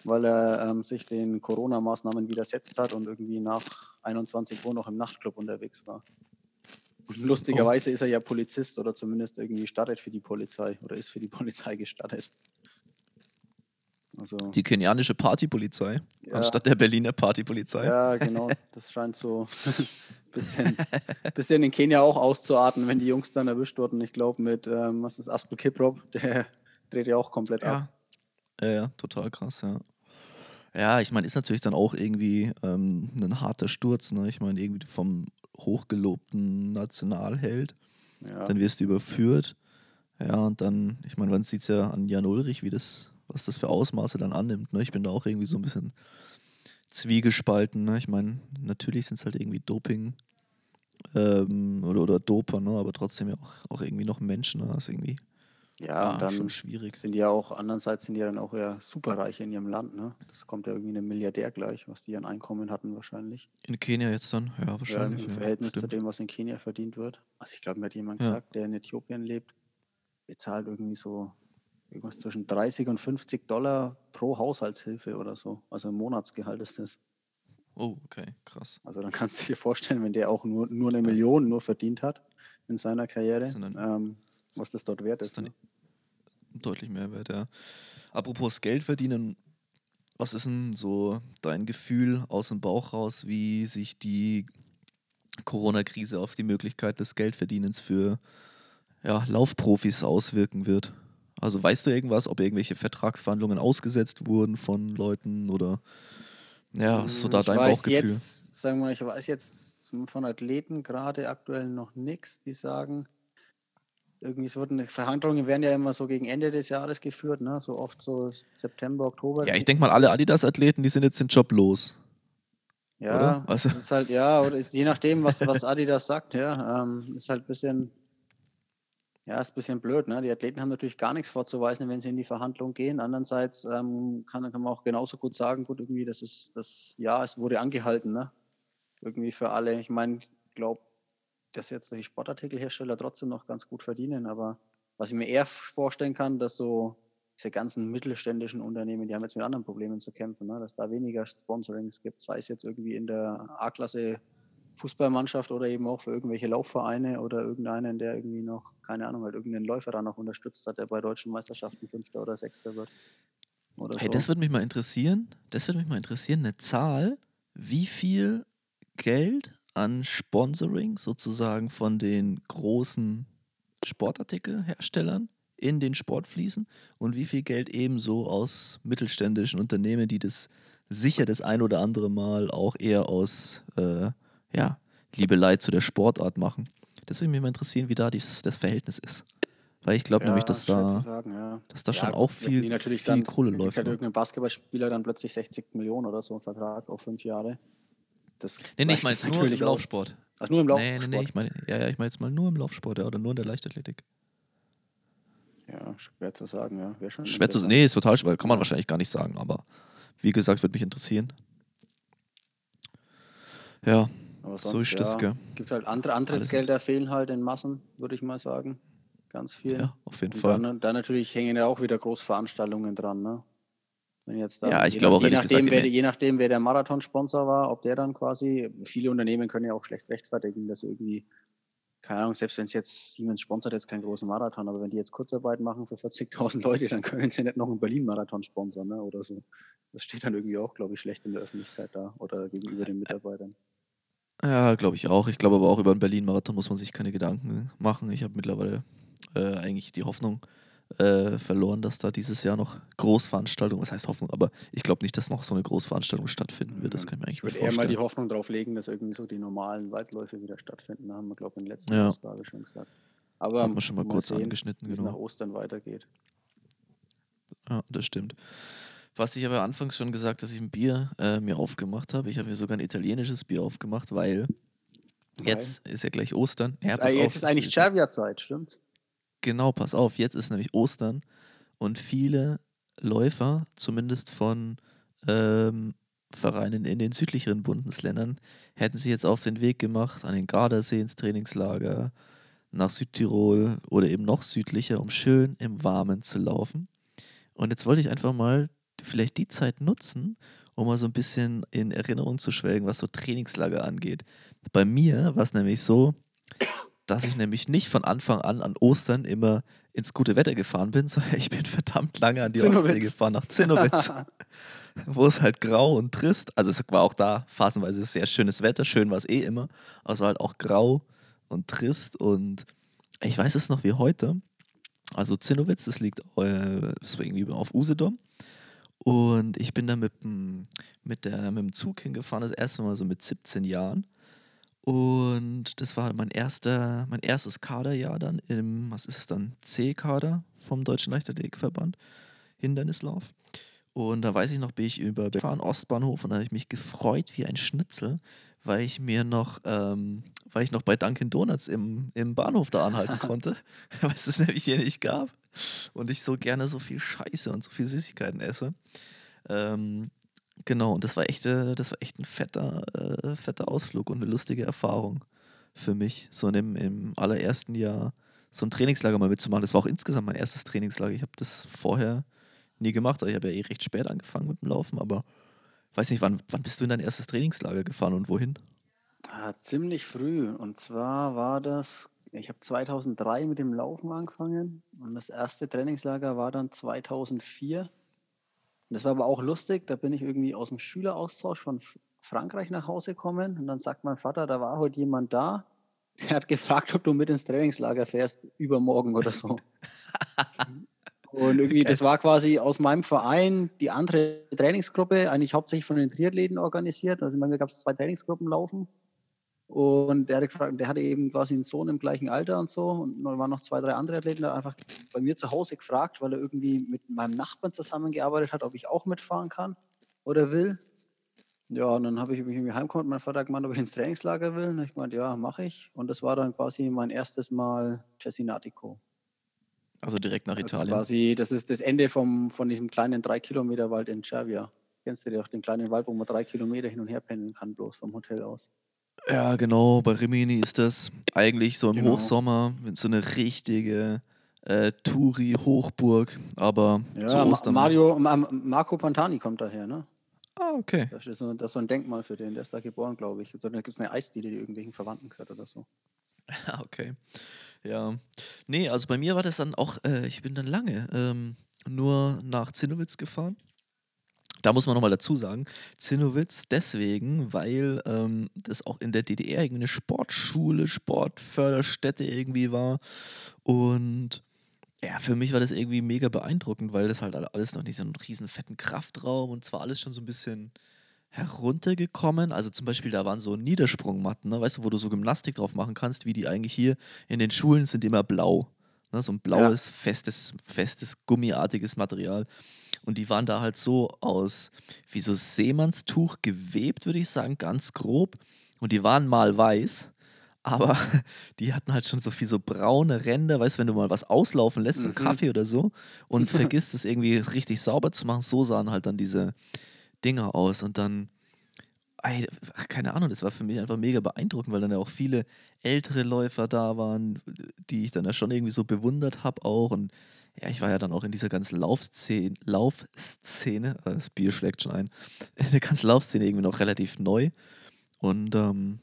weil er ähm, sich den Corona-Maßnahmen widersetzt hat und irgendwie nach 21 Uhr noch im Nachtclub unterwegs war. Und lustigerweise ist er ja Polizist oder zumindest irgendwie startet für die Polizei oder ist für die Polizei gestattet. Also, Die kenianische Partypolizei Ja. anstatt der Berliner Partypolizei. ja, genau, das scheint so ein bisschen, bisschen in Kenia auch auszuarten, wenn die Jungs dann erwischt wurden. Ich glaube, mit, ähm, was ist Aspel Kiprop, der dreht ja auch komplett ab. Ja. Ja, ja, total krass, ja. Ja, ich meine, ist natürlich dann auch irgendwie ähm, ein harter Sturz, ne? Ich meine, irgendwie vom hochgelobten Nationalheld, Ja. dann wirst du überführt. Ja, und dann, ich meine, man sieht es ja an Jan Ulrich, wie das, was das für Ausmaße dann annimmt. Ne? Ich bin da auch irgendwie so ein bisschen zwiegespalten. Ne? Ich meine, natürlich sind es halt irgendwie Doping ähm, oder, oder Doper, ne? aber trotzdem ja auch, auch irgendwie noch Menschen. Ne? Das ist irgendwie Ja, und dann schon schwierig. sind die ja auch, andererseits sind die ja dann auch eher superreich in ihrem Land, ne? Das kommt ja irgendwie einem Milliardär gleich, was die an Einkommen hatten wahrscheinlich. In Kenia jetzt dann? Ja, Ja, wahrscheinlich. Im ja, Verhältnis zu stimmt. dem, was in Kenia verdient wird. Also ich glaube, mir hat jemand Ja. gesagt, der in Äthiopien lebt, bezahlt irgendwie so irgendwas zwischen 30 und 50 Dollar pro Haushaltshilfe oder so. Also im Monatsgehalt ist das. Oh, okay, krass. Also dann kannst du dir vorstellen, wenn der auch nur, nur eine Million nur verdient hat in seiner Karriere, dann- ähm, was das dort wert ist. ist ne? deutlich mehr wert, ja. Apropos Geld verdienen, was ist denn so dein Gefühl aus dem Bauch raus, wie sich die Corona-Krise auf die Möglichkeit des Geldverdienens für ja, Laufprofis auswirken wird? Also weißt du irgendwas, ob irgendwelche Vertragsverhandlungen ausgesetzt wurden von Leuten oder ja, was ist so da Ich dein weiß Bauchgefühl? Jetzt, sagen wir, ich weiß jetzt von Athleten gerade aktuell noch nichts, die sagen, irgendwie es wurden Verhandlungen werden ja immer so gegen Ende des Jahres geführt, ne? So oft so September, Oktober. Ja, ich denke mal, alle Adidas-Athleten, die sind jetzt den Job los. Ja, oder? Also- das ist halt, ja, oder ist je nachdem, was, was Adidas sagt, ja, ähm, ist halt ein bisschen, ja, ist ein bisschen blöd, ne? Die Athleten haben natürlich gar nichts vorzuweisen, wenn sie in die Verhandlung gehen. Andererseits ähm, kann, kann man auch genauso gut sagen, gut, irgendwie, das ist das, ja, es wurde angehalten, ne? Irgendwie für alle. Ich meine, ich glaube, dass jetzt die Sportartikelhersteller trotzdem noch ganz gut verdienen, aber was ich mir eher vorstellen kann, dass so diese ganzen mittelständischen Unternehmen, die haben jetzt mit anderen Problemen zu kämpfen, ne? dass da weniger Sponsorings gibt, sei es jetzt irgendwie in der A-Klasse Fußballmannschaft oder eben auch für irgendwelche Laufvereine oder irgendeinen, der irgendwie noch, keine Ahnung, halt irgendeinen Läufer da noch unterstützt hat, der bei deutschen Meisterschaften Fünfter oder Sechster wird. Oder Hey, so. das würde mich mal interessieren. Das würde mich mal interessieren, eine Zahl, wie viel Geld an Sponsoring sozusagen von den großen Sportartikelherstellern in den Sport fließen und wie viel Geld ebenso aus mittelständischen Unternehmen, die das sicher das ein oder andere Mal auch eher aus äh, ja, Liebelei zu der Sportart machen. Das würde mich mal interessieren, wie da dies, das Verhältnis ist. Weil ich glaube nämlich, dass da, sagen, ja. dass da Ja, schon auch viel, die natürlich viel dann, Kohle dann kriegt läuft. Halt ne? irgendein Basketballspieler dann plötzlich 60 Millionen oder so einen Vertrag auf fünf Jahre. Das Nee, nee, ich meine jetzt nur im. Laufsport. Ach, nur im Nee, Laufsport. nee, nee, ich meine, ja, ja, ich meine jetzt mal nur im Laufsport, ja, oder nur in der Leichtathletik. Ja, schwer zu sagen, ja. Wäre schon Schwer zu interessant. nee, ist total schwer, kann man Ja. wahrscheinlich gar nicht sagen, aber wie gesagt, würde mich interessieren. Ja, Aber so sonst, ist das, ja, gell. gibt halt andere Antrittsgelder fehlen halt in Massen, würde ich mal sagen. Ganz viel. Ja, auf jeden Und Fall. dann, dann natürlich hängen ja auch wieder Großveranstaltungen dran, ne? Wenn jetzt dann, Ja, ich glaube auch, je nachdem, gesagt, wer, je nachdem, wer der Marathonsponsor war, ob der dann quasi, viele Unternehmen können ja auch schlecht rechtfertigen, dass irgendwie, keine Ahnung, selbst wenn es jetzt, Siemens sponsert jetzt keinen großen Marathon, aber wenn die jetzt Kurzarbeit machen für 40.000 Leute, dann können sie nicht noch einen Berlin-Marathon sponsern, ne, oder so. Das steht dann irgendwie auch, glaube ich, schlecht in der Öffentlichkeit da oder gegenüber den Mitarbeitern. Ja, glaube ich auch. Ich glaube aber auch über den Berlin-Marathon muss man sich keine Gedanken machen. Ich habe mittlerweile äh, eigentlich die Hoffnung äh, verloren, dass da dieses Jahr noch Großveranstaltungen, was heißt Hoffnung, aber ich glaube nicht, dass noch so eine Großveranstaltung stattfinden wird. Das kann ich mir eigentlich Ich nicht würde eher mal vorstellen. die Hoffnung drauf legen, dass irgendwie so die normalen Waldläufe wieder stattfinden. Da haben wir, glaube ich, in der letzten Ja. Ausgabe schon gesagt. Aber Hat man schon mal kurz sehen, angeschnitten, genau. nach Ostern weitergeht. Ja, das stimmt. Was ich aber anfangs schon gesagt, dass ich ein Bier äh, mir aufgemacht habe. Ich habe mir sogar ein italienisches Bier aufgemacht, weil jetzt ist ja gleich Ostern. Ja, Jetzt, auf, ist eigentlich Cervia-Zeit, stimmt? Genau, pass auf, jetzt ist nämlich Ostern und viele Läufer, zumindest von ähm, Vereinen in den südlicheren Bundesländern, hätten sich jetzt auf den Weg gemacht an den Gardasee ins Trainingslager, nach Südtirol oder eben noch südlicher, um schön im Warmen zu laufen. Und jetzt wollte ich einfach mal vielleicht die Zeit nutzen, um mal so ein bisschen in Erinnerung zu schwelgen, was so Trainingslager angeht. Bei mir war es nämlich so, dass ich nämlich nicht von Anfang an an Ostern immer ins gute Wetter gefahren bin, sondern ich bin verdammt lange an die Zinnowitz. Ostsee gefahren, nach Zinnowitz, wo es halt grau und trist, also es war auch da phasenweise sehr schönes Wetter, schön war es eh immer, aber es war halt auch grau und trist und ich weiß es noch wie heute, also Zinnowitz, das liegt äh, das irgendwie auf Usedom und ich bin da mit dem, mit, der, mit dem Zug hingefahren, das erste Mal so mit 17 Jahren und das war mein erster, mein erstes Kaderjahr dann im, was ist es dann, C-Kader vom Deutschen Leichtathletikverband, Hindernislauf. Und da weiß ich noch, bin ich über gefahren Ostbahnhof und da habe ich mich gefreut wie ein Schnitzel, weil ich mir noch, ähm, weil ich noch bei Dunkin' Donuts im, im Bahnhof da anhalten konnte, weil es es nämlich hier nicht gab. Und ich so gerne so viel Scheiße und so viel Süßigkeiten esse. Ähm, Genau, und das war echt, äh, das war echt ein fetter, äh, fetter Ausflug und eine lustige Erfahrung für mich, so dem, im allerersten Jahr so ein Trainingslager mal mitzumachen. Das war auch insgesamt mein erstes Trainingslager. Ich habe das vorher nie gemacht. Ich habe ja eh recht spät angefangen mit dem Laufen, aber weiß nicht, wann, wann bist du in dein erstes Trainingslager gefahren und wohin? Ah, ziemlich früh. Und zwar war das, ich habe 2003 mit dem Laufen angefangen und das erste Trainingslager war dann 2004. Und das war aber auch lustig, da bin ich irgendwie aus dem Schüleraustausch von Frankreich nach Hause gekommen und dann sagt mein Vater, da war heute jemand da, der hat gefragt, ob du mit ins Trainingslager fährst, übermorgen oder so. Und irgendwie, das war quasi aus meinem Verein die andere Trainingsgruppe, eigentlich hauptsächlich von den Triathleten organisiert. Also bei mir gab es zwei Trainingsgruppen laufen. Und der, der hatte eben quasi einen Sohn im gleichen Alter und so. Und dann waren noch zwei, drei andere Athleten, hat einfach bei mir zu Hause gefragt, weil er irgendwie mit meinem Nachbarn zusammengearbeitet hat, ob ich auch mitfahren kann oder will. Ja, und dann habe ich mich irgendwie heimgekommen und mein Vater hat gemeint, ob ich ins Trainingslager will. Und ich gemeint, ja, mache ich. Und das war dann quasi mein erstes Mal Cesinatico. Also direkt nach Das ist Italien. quasi, das ist das Ende vom, von diesem kleinen 3-Kilometer-Wald in Cervia. Kennst du doch den kleinen Wald, wo man drei Kilometer hin und her pendeln kann, bloß vom Hotel aus? Ja, genau, bei Rimini ist das eigentlich so im Genau. Hochsommer so eine richtige äh, Touri-Hochburg, aber zu Ja, Ma Ostern. Mario, Ma Marco Pantani kommt daher, ne? Ah, okay. Das ist, so, das ist so ein Denkmal für den, der ist da geboren, glaube ich. Da gibt es eine Eisdiele, die irgendwelchen Verwandten gehört oder so. Ah, okay. Ja. Nee, also bei mir war das dann auch, äh, ich bin dann lange ähm, nur nach Zinnowitz gefahren. Da muss man nochmal dazu sagen, Zinnowitz deswegen, weil ähm, das auch in der DDR irgendwie eine Sportschule, Sportförderstätte irgendwie war. Und ja, für mich war das irgendwie mega beeindruckend, weil das halt alles noch nicht so einen riesen fetten Kraftraum und zwar alles schon so ein bisschen heruntergekommen. Also zum Beispiel, da waren so Niedersprungmatten, ne? weißt du, wo du so Gymnastik drauf machen kannst, wie die eigentlich hier in den Schulen sind, immer blau. Ne? So ein blaues, festes, festes, gummiartiges Material. Und die waren da halt so aus, wie so Seemannstuch gewebt, würde ich sagen, ganz grob. Und die waren mal weiß, aber die hatten halt schon so viel so braune Ränder, weißt du, wenn du mal was auslaufen lässt, so Mhm. Kaffee oder so, und vergisst es irgendwie richtig sauber zu machen, so sahen halt dann diese Dinger aus. Und dann, ey, ach, keine Ahnung, das war für mich einfach mega beeindruckend, weil dann ja auch viele ältere Läufer da waren, die ich dann ja schon irgendwie so bewundert habe auch. Und ja, ich war ja dann auch in dieser ganzen Laufszene, Laufszene, äh, das Bier schlägt schon ein, in der ganzen Laufszene irgendwie noch relativ neu. Und ähm,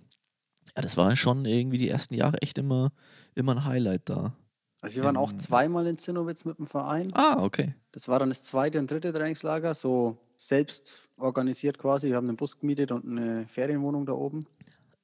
ja, das war schon irgendwie die ersten Jahre echt immer, immer ein Highlight da. Also wir waren auch zweimal in Zinnowitz mit dem Verein. Ah, okay. Das war dann das zweite und dritte Trainingslager, so selbst organisiert quasi. Wir haben einen Bus gemietet und eine Ferienwohnung da oben.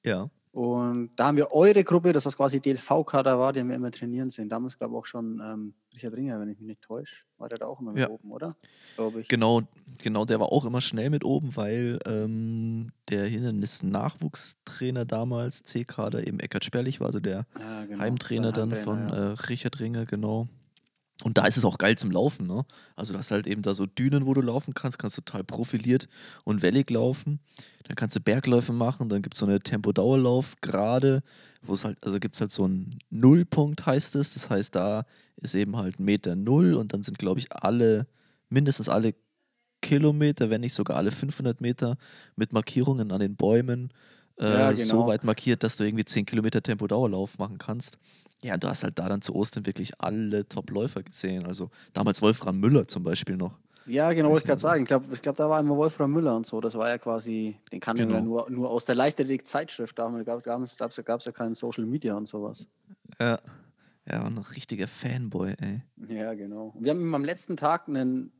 Ja. Und da haben wir eure Gruppe, das was quasi DLV-Kader war, den wir immer trainieren sind. Damals glaube ich auch schon ähm, Richard Ringer, wenn ich mich nicht täusche. War der da auch immer mit Ja. oben, oder? Glaube ich. Genau, genau, der war auch immer schnell mit oben, weil ähm, der Hindernis-Nachwuchstrainer damals, C-Kader, eben Eckert Sperlich war, also der Ja, genau. Heimtrainer dann von ja. äh, Richard Ringer, genau. Und da ist es auch geil zum Laufen, ne? Also, du hast halt eben da so Dünen, wo du laufen kannst, kannst total profiliert und wellig laufen. Dann kannst du Bergläufe machen, dann gibt es so eine Tempo-Dauerlauf gerade, wo es halt, also gibt es halt so einen Nullpunkt, heißt es. Das heißt, da ist eben halt Meter Null und dann sind, glaube ich, alle, mindestens alle Kilometer, wenn nicht sogar alle 500 Meter mit Markierungen an den Bäumen äh, Ja, so genau. weit markiert, dass du irgendwie 10 Kilometer Tempo-Dauerlauf machen kannst. Ja, du hast halt da dann zu Ostern wirklich alle Top-Läufer gesehen. Also damals Wolfram Müller zum Beispiel noch. Ja, genau, wollte ich gerade sagen. Ich glaube, ich glaub, da war immer Wolfram Müller und so. Das war ja quasi, den kannten wir ja Genau. nur, nur aus der Leichtathletik-Zeitschrift. Damals gab es ja, gab's ja keinen Social Media und sowas. Ja. Ja, war ein richtiger Fanboy, ey. Ja, genau. Wir haben am letzten Tag einen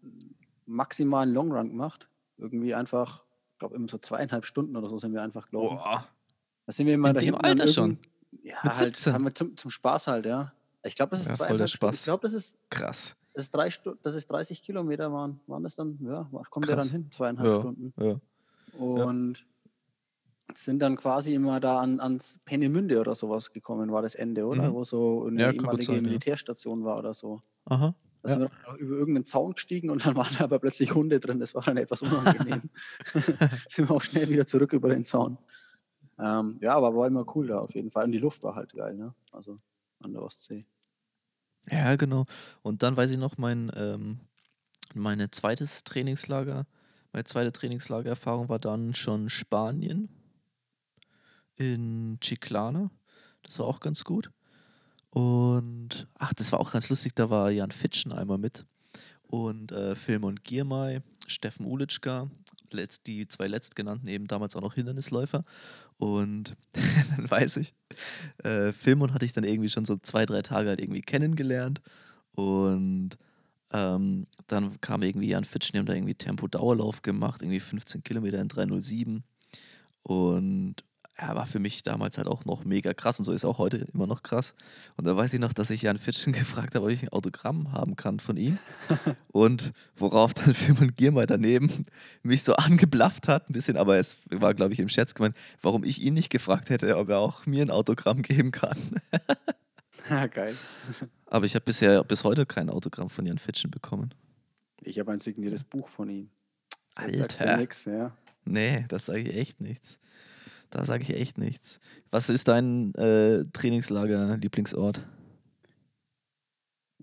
maximalen Longrun gemacht. Irgendwie einfach, ich glaube, immer so zweieinhalb Stunden oder so sind wir einfach gelaufen. Boah. Da sind wir immer In da dem Alter schon? Ja, Mit halt, 17? haben wir zum, zum Spaß halt, ja. Ich glaube, das ist Ja, voll der. Spaß. Ich glaube, das ist, Krass. das ist drei das ist 30 Kilometer waren, waren das dann, ja, kommt der dann hin, zweieinhalb Ja, Stunden. ja. Und sind dann quasi immer da an, ans Peenemünde oder sowas gekommen, war das Ende, oder? Mhm. Wo so eine Ja, ehemalige sein. Militärstation war oder so. Aha. Da sind wir über irgendeinen Zaun gestiegen und dann waren da aber plötzlich Hunde drin. Das war dann etwas unangenehm. sind wir auch schnell wieder zurück über den Zaun. Ähm, ja, aber war immer cool da auf jeden Fall. Und die Luft war halt geil, ne? Also an der Ostsee. Ja, genau. Und dann weiß ich noch, mein, ähm, meine zweites Trainingslager, meine zweite Trainingslagererfahrung war dann schon Spanien in Chiclana. Das war auch ganz gut. Und ach, das war auch ganz lustig, da war Jan Fitschen einmal mit. Und äh, Film und Giermai, Steffen Ulitschka, letzt, die zwei letztgenannten eben damals auch noch Hindernisläufer. Und dann weiß ich, äh, Filmon hatte ich dann irgendwie schon so zwei, drei Tage halt irgendwie kennengelernt. Und ähm, dann kam irgendwie Jan Fitschen, die haben da irgendwie Tempo-Dauerlauf gemacht, irgendwie 15 Kilometer in 307. Und er war für mich damals halt auch noch mega krass und so ist auch heute immer noch krass. Und da weiß ich noch, dass ich Jan Fitschen gefragt habe, ob ich ein Autogramm haben kann von ihm. und worauf dann Film Giermeier daneben mich so angeblafft hat, ein bisschen, aber es war, glaube ich, im Scherz gemeint, warum ich ihn nicht gefragt hätte, ob er auch mir ein Autogramm geben kann. Ja, geil. aber ich habe bisher bis heute kein Autogramm von Jan Fitschen bekommen. Ich habe ein signiertes Buch von ihm. Jetzt sagst du Alter. nix, ja. Nee, das sage ich echt nichts. Da sage ich echt nichts. Was ist dein äh, Trainingslager-Lieblingsort?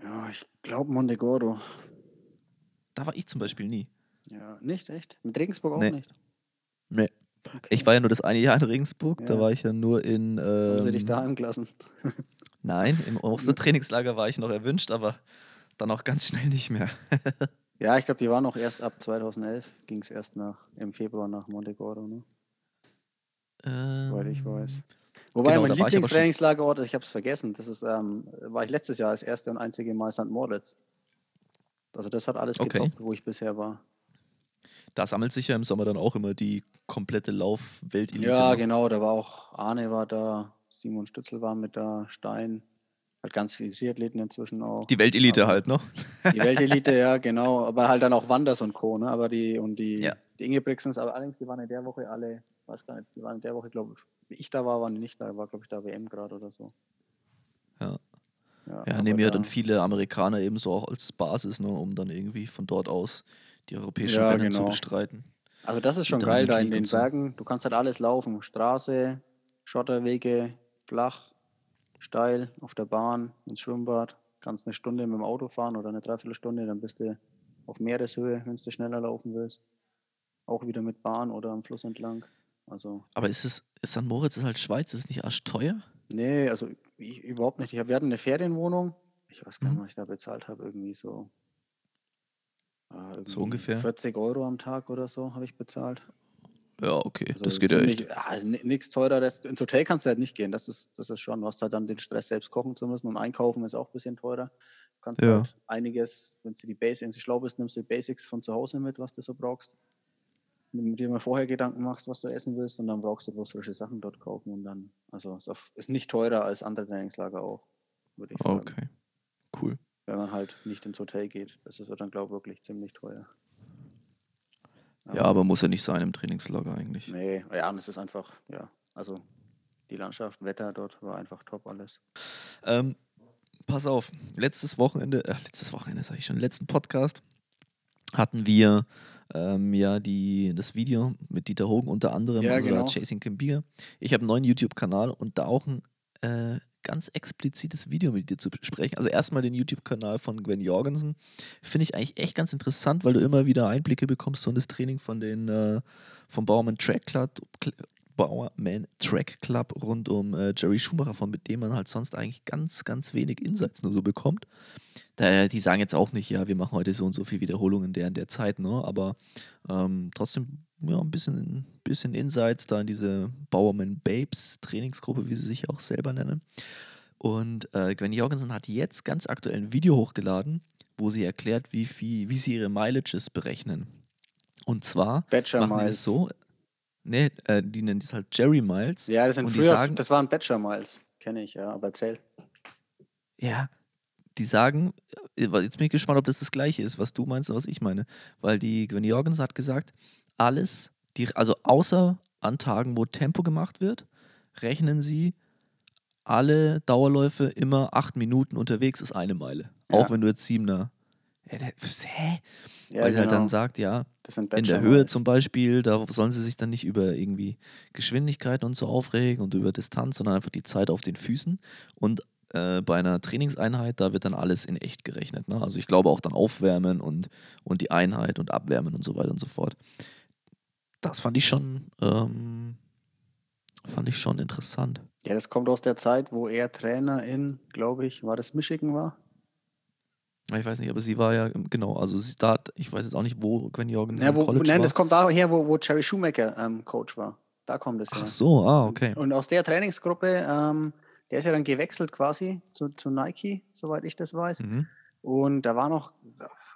Ja, ich glaube Montegordo. Da war ich zum Beispiel nie. Ja, nicht, echt? Mit Regensburg auch Nee. nicht. Nee. Okay. Ich war ja nur das eine Jahr in Regensburg, da Ja. war ich ja nur in. Haben sie dich Ähm, daheim gelassen? nein, im Ostertrainingslager war ich noch erwünscht, aber dann auch ganz schnell nicht mehr. Ja, ich glaube, die waren noch erst ab 2011, ging es erst nach, im Februar nach Montegordo, ne? Soweit ich weiß. Wobei genau, mein Lieblingstrainingslagerort, ich habe es vergessen, das ist, ähm, war ich letztes Jahr das erste und einzige Mal St. Moritz. Also das hat alles Okay. getoppt, wo ich bisher war. Da sammelt sich ja im Sommer dann auch immer die komplette Lauf-Weltelite. Ja, genau, da war auch Arne war da, Simon Stützel war mit da, Stein, halt ganz viele Triathleten inzwischen auch. Die Weltelite Aber- halt, ne? Die Weltelite, ja, genau. Aber halt dann auch Wanders und Co. Ne? Aber die und die, Ja. die Ingebrigtsens, aber allerdings, die waren in der Woche alle, weiß gar nicht, die waren in der Woche, glaube ich, ich da war, waren die nicht da, war, glaube ich, da WM gerade oder so. Ja. Ja, Ja, nehmen ja da- dann viele Amerikaner eben so auch als Basis, ne, um dann irgendwie von dort aus die europäischen Ja, Rennen zu genau. bestreiten. Also das ist schon geil da in den so. Bergen. Du kannst halt alles laufen. Straße, Schotterwege, flach, steil, auf der Bahn, ins Schwimmbad. Kannst eine Stunde mit dem Auto fahren oder eine Dreiviertelstunde, dann bist du auf Meereshöhe, wenn du schneller laufen willst. Auch wieder mit Bahn oder am Fluss entlang. Also, Aber ist es, ist St. Moritz ist halt Schweiz, ist es nicht arschteuer? nee, also ich, überhaupt nicht. Ich hab, wir hatten eine Ferienwohnung. Ich weiß gar nicht, Mhm. was ich da bezahlt habe. Irgendwie so. äh, irgendwie So ungefähr? 40 Euro am Tag oder so habe ich bezahlt. Ja, okay, Also das geht ja echt. also ni- Nichts teureres. Ins Hotel kannst du halt nicht gehen. Das ist, das ist schon. Du hast halt dann den Stress, selbst kochen zu müssen und einkaufen ist auch ein bisschen teurer. Du kannst Ja. halt einiges, wenn du die Basics, wenn du schlau bist, nimmst du die Basics von zu Hause mit, was du so brauchst. Wenn du dir mal vorher Gedanken machst, was du essen willst, und dann brauchst du bloß frische Sachen dort kaufen und dann, also ist, auf, ist nicht teurer als andere Trainingslager auch, würde ich sagen. Okay, cool. Wenn man halt nicht ins Hotel geht. Das ist dann, glaube ich, wirklich ziemlich teuer. Ja, aber muss ja nicht sein im Trainingslager eigentlich. Nee, ja, und es ist einfach, ja, also die Landschaft, Wetter dort war einfach top alles. Ähm, pass auf. Letztes Wochenende, äh, letztes Wochenende sage ich schon, letzten Podcast hatten wir ähm, ja die, das Video mit Dieter Hogen unter anderem, Ja, also genau. Chasing Kim Bier. Ich habe einen neuen YouTube-Kanal und da auch ein äh, ganz explizites Video mit dir zu besprechen. Also erstmal den YouTube-Kanal von Gwen Jorgensen. Finde ich eigentlich echt ganz interessant, weil du immer wieder Einblicke bekommst so in das Training von den äh, vom Bauerman Track Club, Cl- Bauerman Track Club rund um äh, Jerry Schumacher, von mit dem man halt sonst eigentlich ganz, ganz wenig Insights nur so bekommt. Da, die sagen jetzt auch nicht, ja, wir machen heute so und so viel Wiederholungen der in der Zeit, ne? Aber ähm, trotzdem ja, ein bisschen, bisschen Insights da in diese Bauerman Babes Trainingsgruppe, wie sie sich auch selber nennen. Und äh, Gwen Jorgensen hat jetzt ganz aktuell ein Video hochgeladen, wo sie erklärt, wie, viel, wie sie ihre Mileages berechnen. Und zwar Badger machen Miles. es so, ne, äh, die nennen das halt Jerry Miles. Ja, das sind und früher, sagen, das waren Badger Miles, kenne ich, ja, aber erzähl. Ja, die sagen, äh, jetzt bin ich gespannt, ob das das gleiche ist, was du meinst und was ich meine. Weil die Gwen Jorgens hat gesagt, alles, die, also außer an Tagen, wo Tempo gemacht wird, rechnen sie alle Dauerläufe immer acht Minuten unterwegs ist eine Meile. Ja. Auch wenn du jetzt Siebener. Hä? Ja, Weil sie halt genau. dann sagt, ja, in der Höhe zum Beispiel, da sollen sie sich dann nicht über irgendwie Geschwindigkeiten und so aufregen und über Distanz, sondern einfach die Zeit auf den Füßen. Und äh, bei einer Trainingseinheit, da wird dann alles in echt gerechnet. Ne? Also ich glaube auch dann Aufwärmen und, und die Einheit und Abwärmen und so weiter und so fort. Das fand ich schon, ähm, fand ich schon interessant. Ja, das kommt aus der Zeit, wo er Trainer in, glaube ich, war das Michigan war? Ich weiß nicht, aber sie war ja, genau, also sie da, hat- ich weiß jetzt auch nicht, wo Gwen Jorgens Ja, wo, College nein, war. das kommt daher, wo, wo Jerry Shoemaker ähm, Coach war. Da kommt es her. Ach so, ah, okay. Und aus der Trainingsgruppe, ähm, der ist ja dann gewechselt quasi zu, zu Nike, soweit ich das weiß. Mhm. Und da war noch,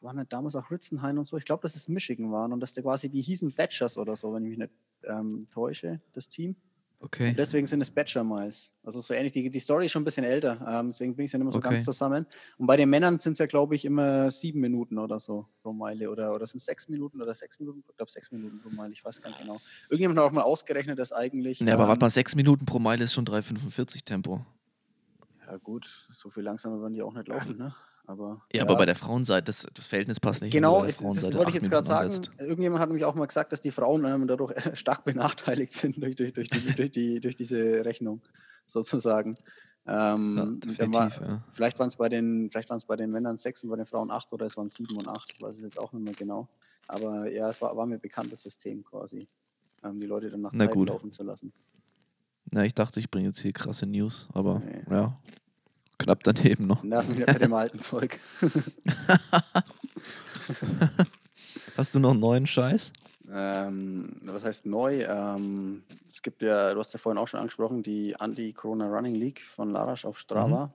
waren nicht damals auch Ritzenhain und so, ich glaube, dass es Michigan waren und dass der quasi, die hießen Badgers oder so, wenn ich mich nicht ähm, täusche, das Team. Okay. Und deswegen sind es Badger Miles. Also so ähnlich, die, die Story ist schon ein bisschen älter, ähm, deswegen bin ich dann immer so Okay. ganz zusammen. Und bei den Männern sind es ja, glaube ich, immer sieben Minuten oder so pro Meile oder, oder sind es sechs Minuten oder sechs Minuten? Ich glaube, sechs Minuten pro Meile, ich weiß gar nicht genau. Irgendjemand hat auch mal ausgerechnet, dass eigentlich. Ja, aber ähm, warte mal, sechs Minuten pro Meile ist schon 3,45 Tempo. Ja, gut, so viel langsamer werden die auch nicht laufen, ne? Aber, Ja, aber bei der Frauenseite, das, das Verhältnis passt nicht. Genau, das wollte ich jetzt gerade sagen. ansetzt. Irgendjemand hat nämlich auch mal gesagt, dass die Frauen ähm, dadurch stark benachteiligt sind durch, durch, durch, die, durch, die, durch diese Rechnung, sozusagen. Ähm, Ja, war, ja. Vielleicht waren es bei den, vielleicht waren es bei den Männern sechs und bei den Frauen acht oder es waren sieben und acht, ich weiß es jetzt auch nicht mehr genau. Aber ja, es war, war mir bekanntes System quasi, ähm, die Leute dann nach Na Zeit gut. laufen zu lassen. Na, ich dachte, ich bringe jetzt hier krasse News, aber Nee. ja, knapp daneben noch. Nerv mich nicht mit dem alten Zeug. Hast du noch einen neuen Scheiß? Ähm, was heißt neu? Ähm, es gibt ja, du hast ja vorhin auch schon angesprochen, die Anti-Corona Running League von Larasch auf Strava.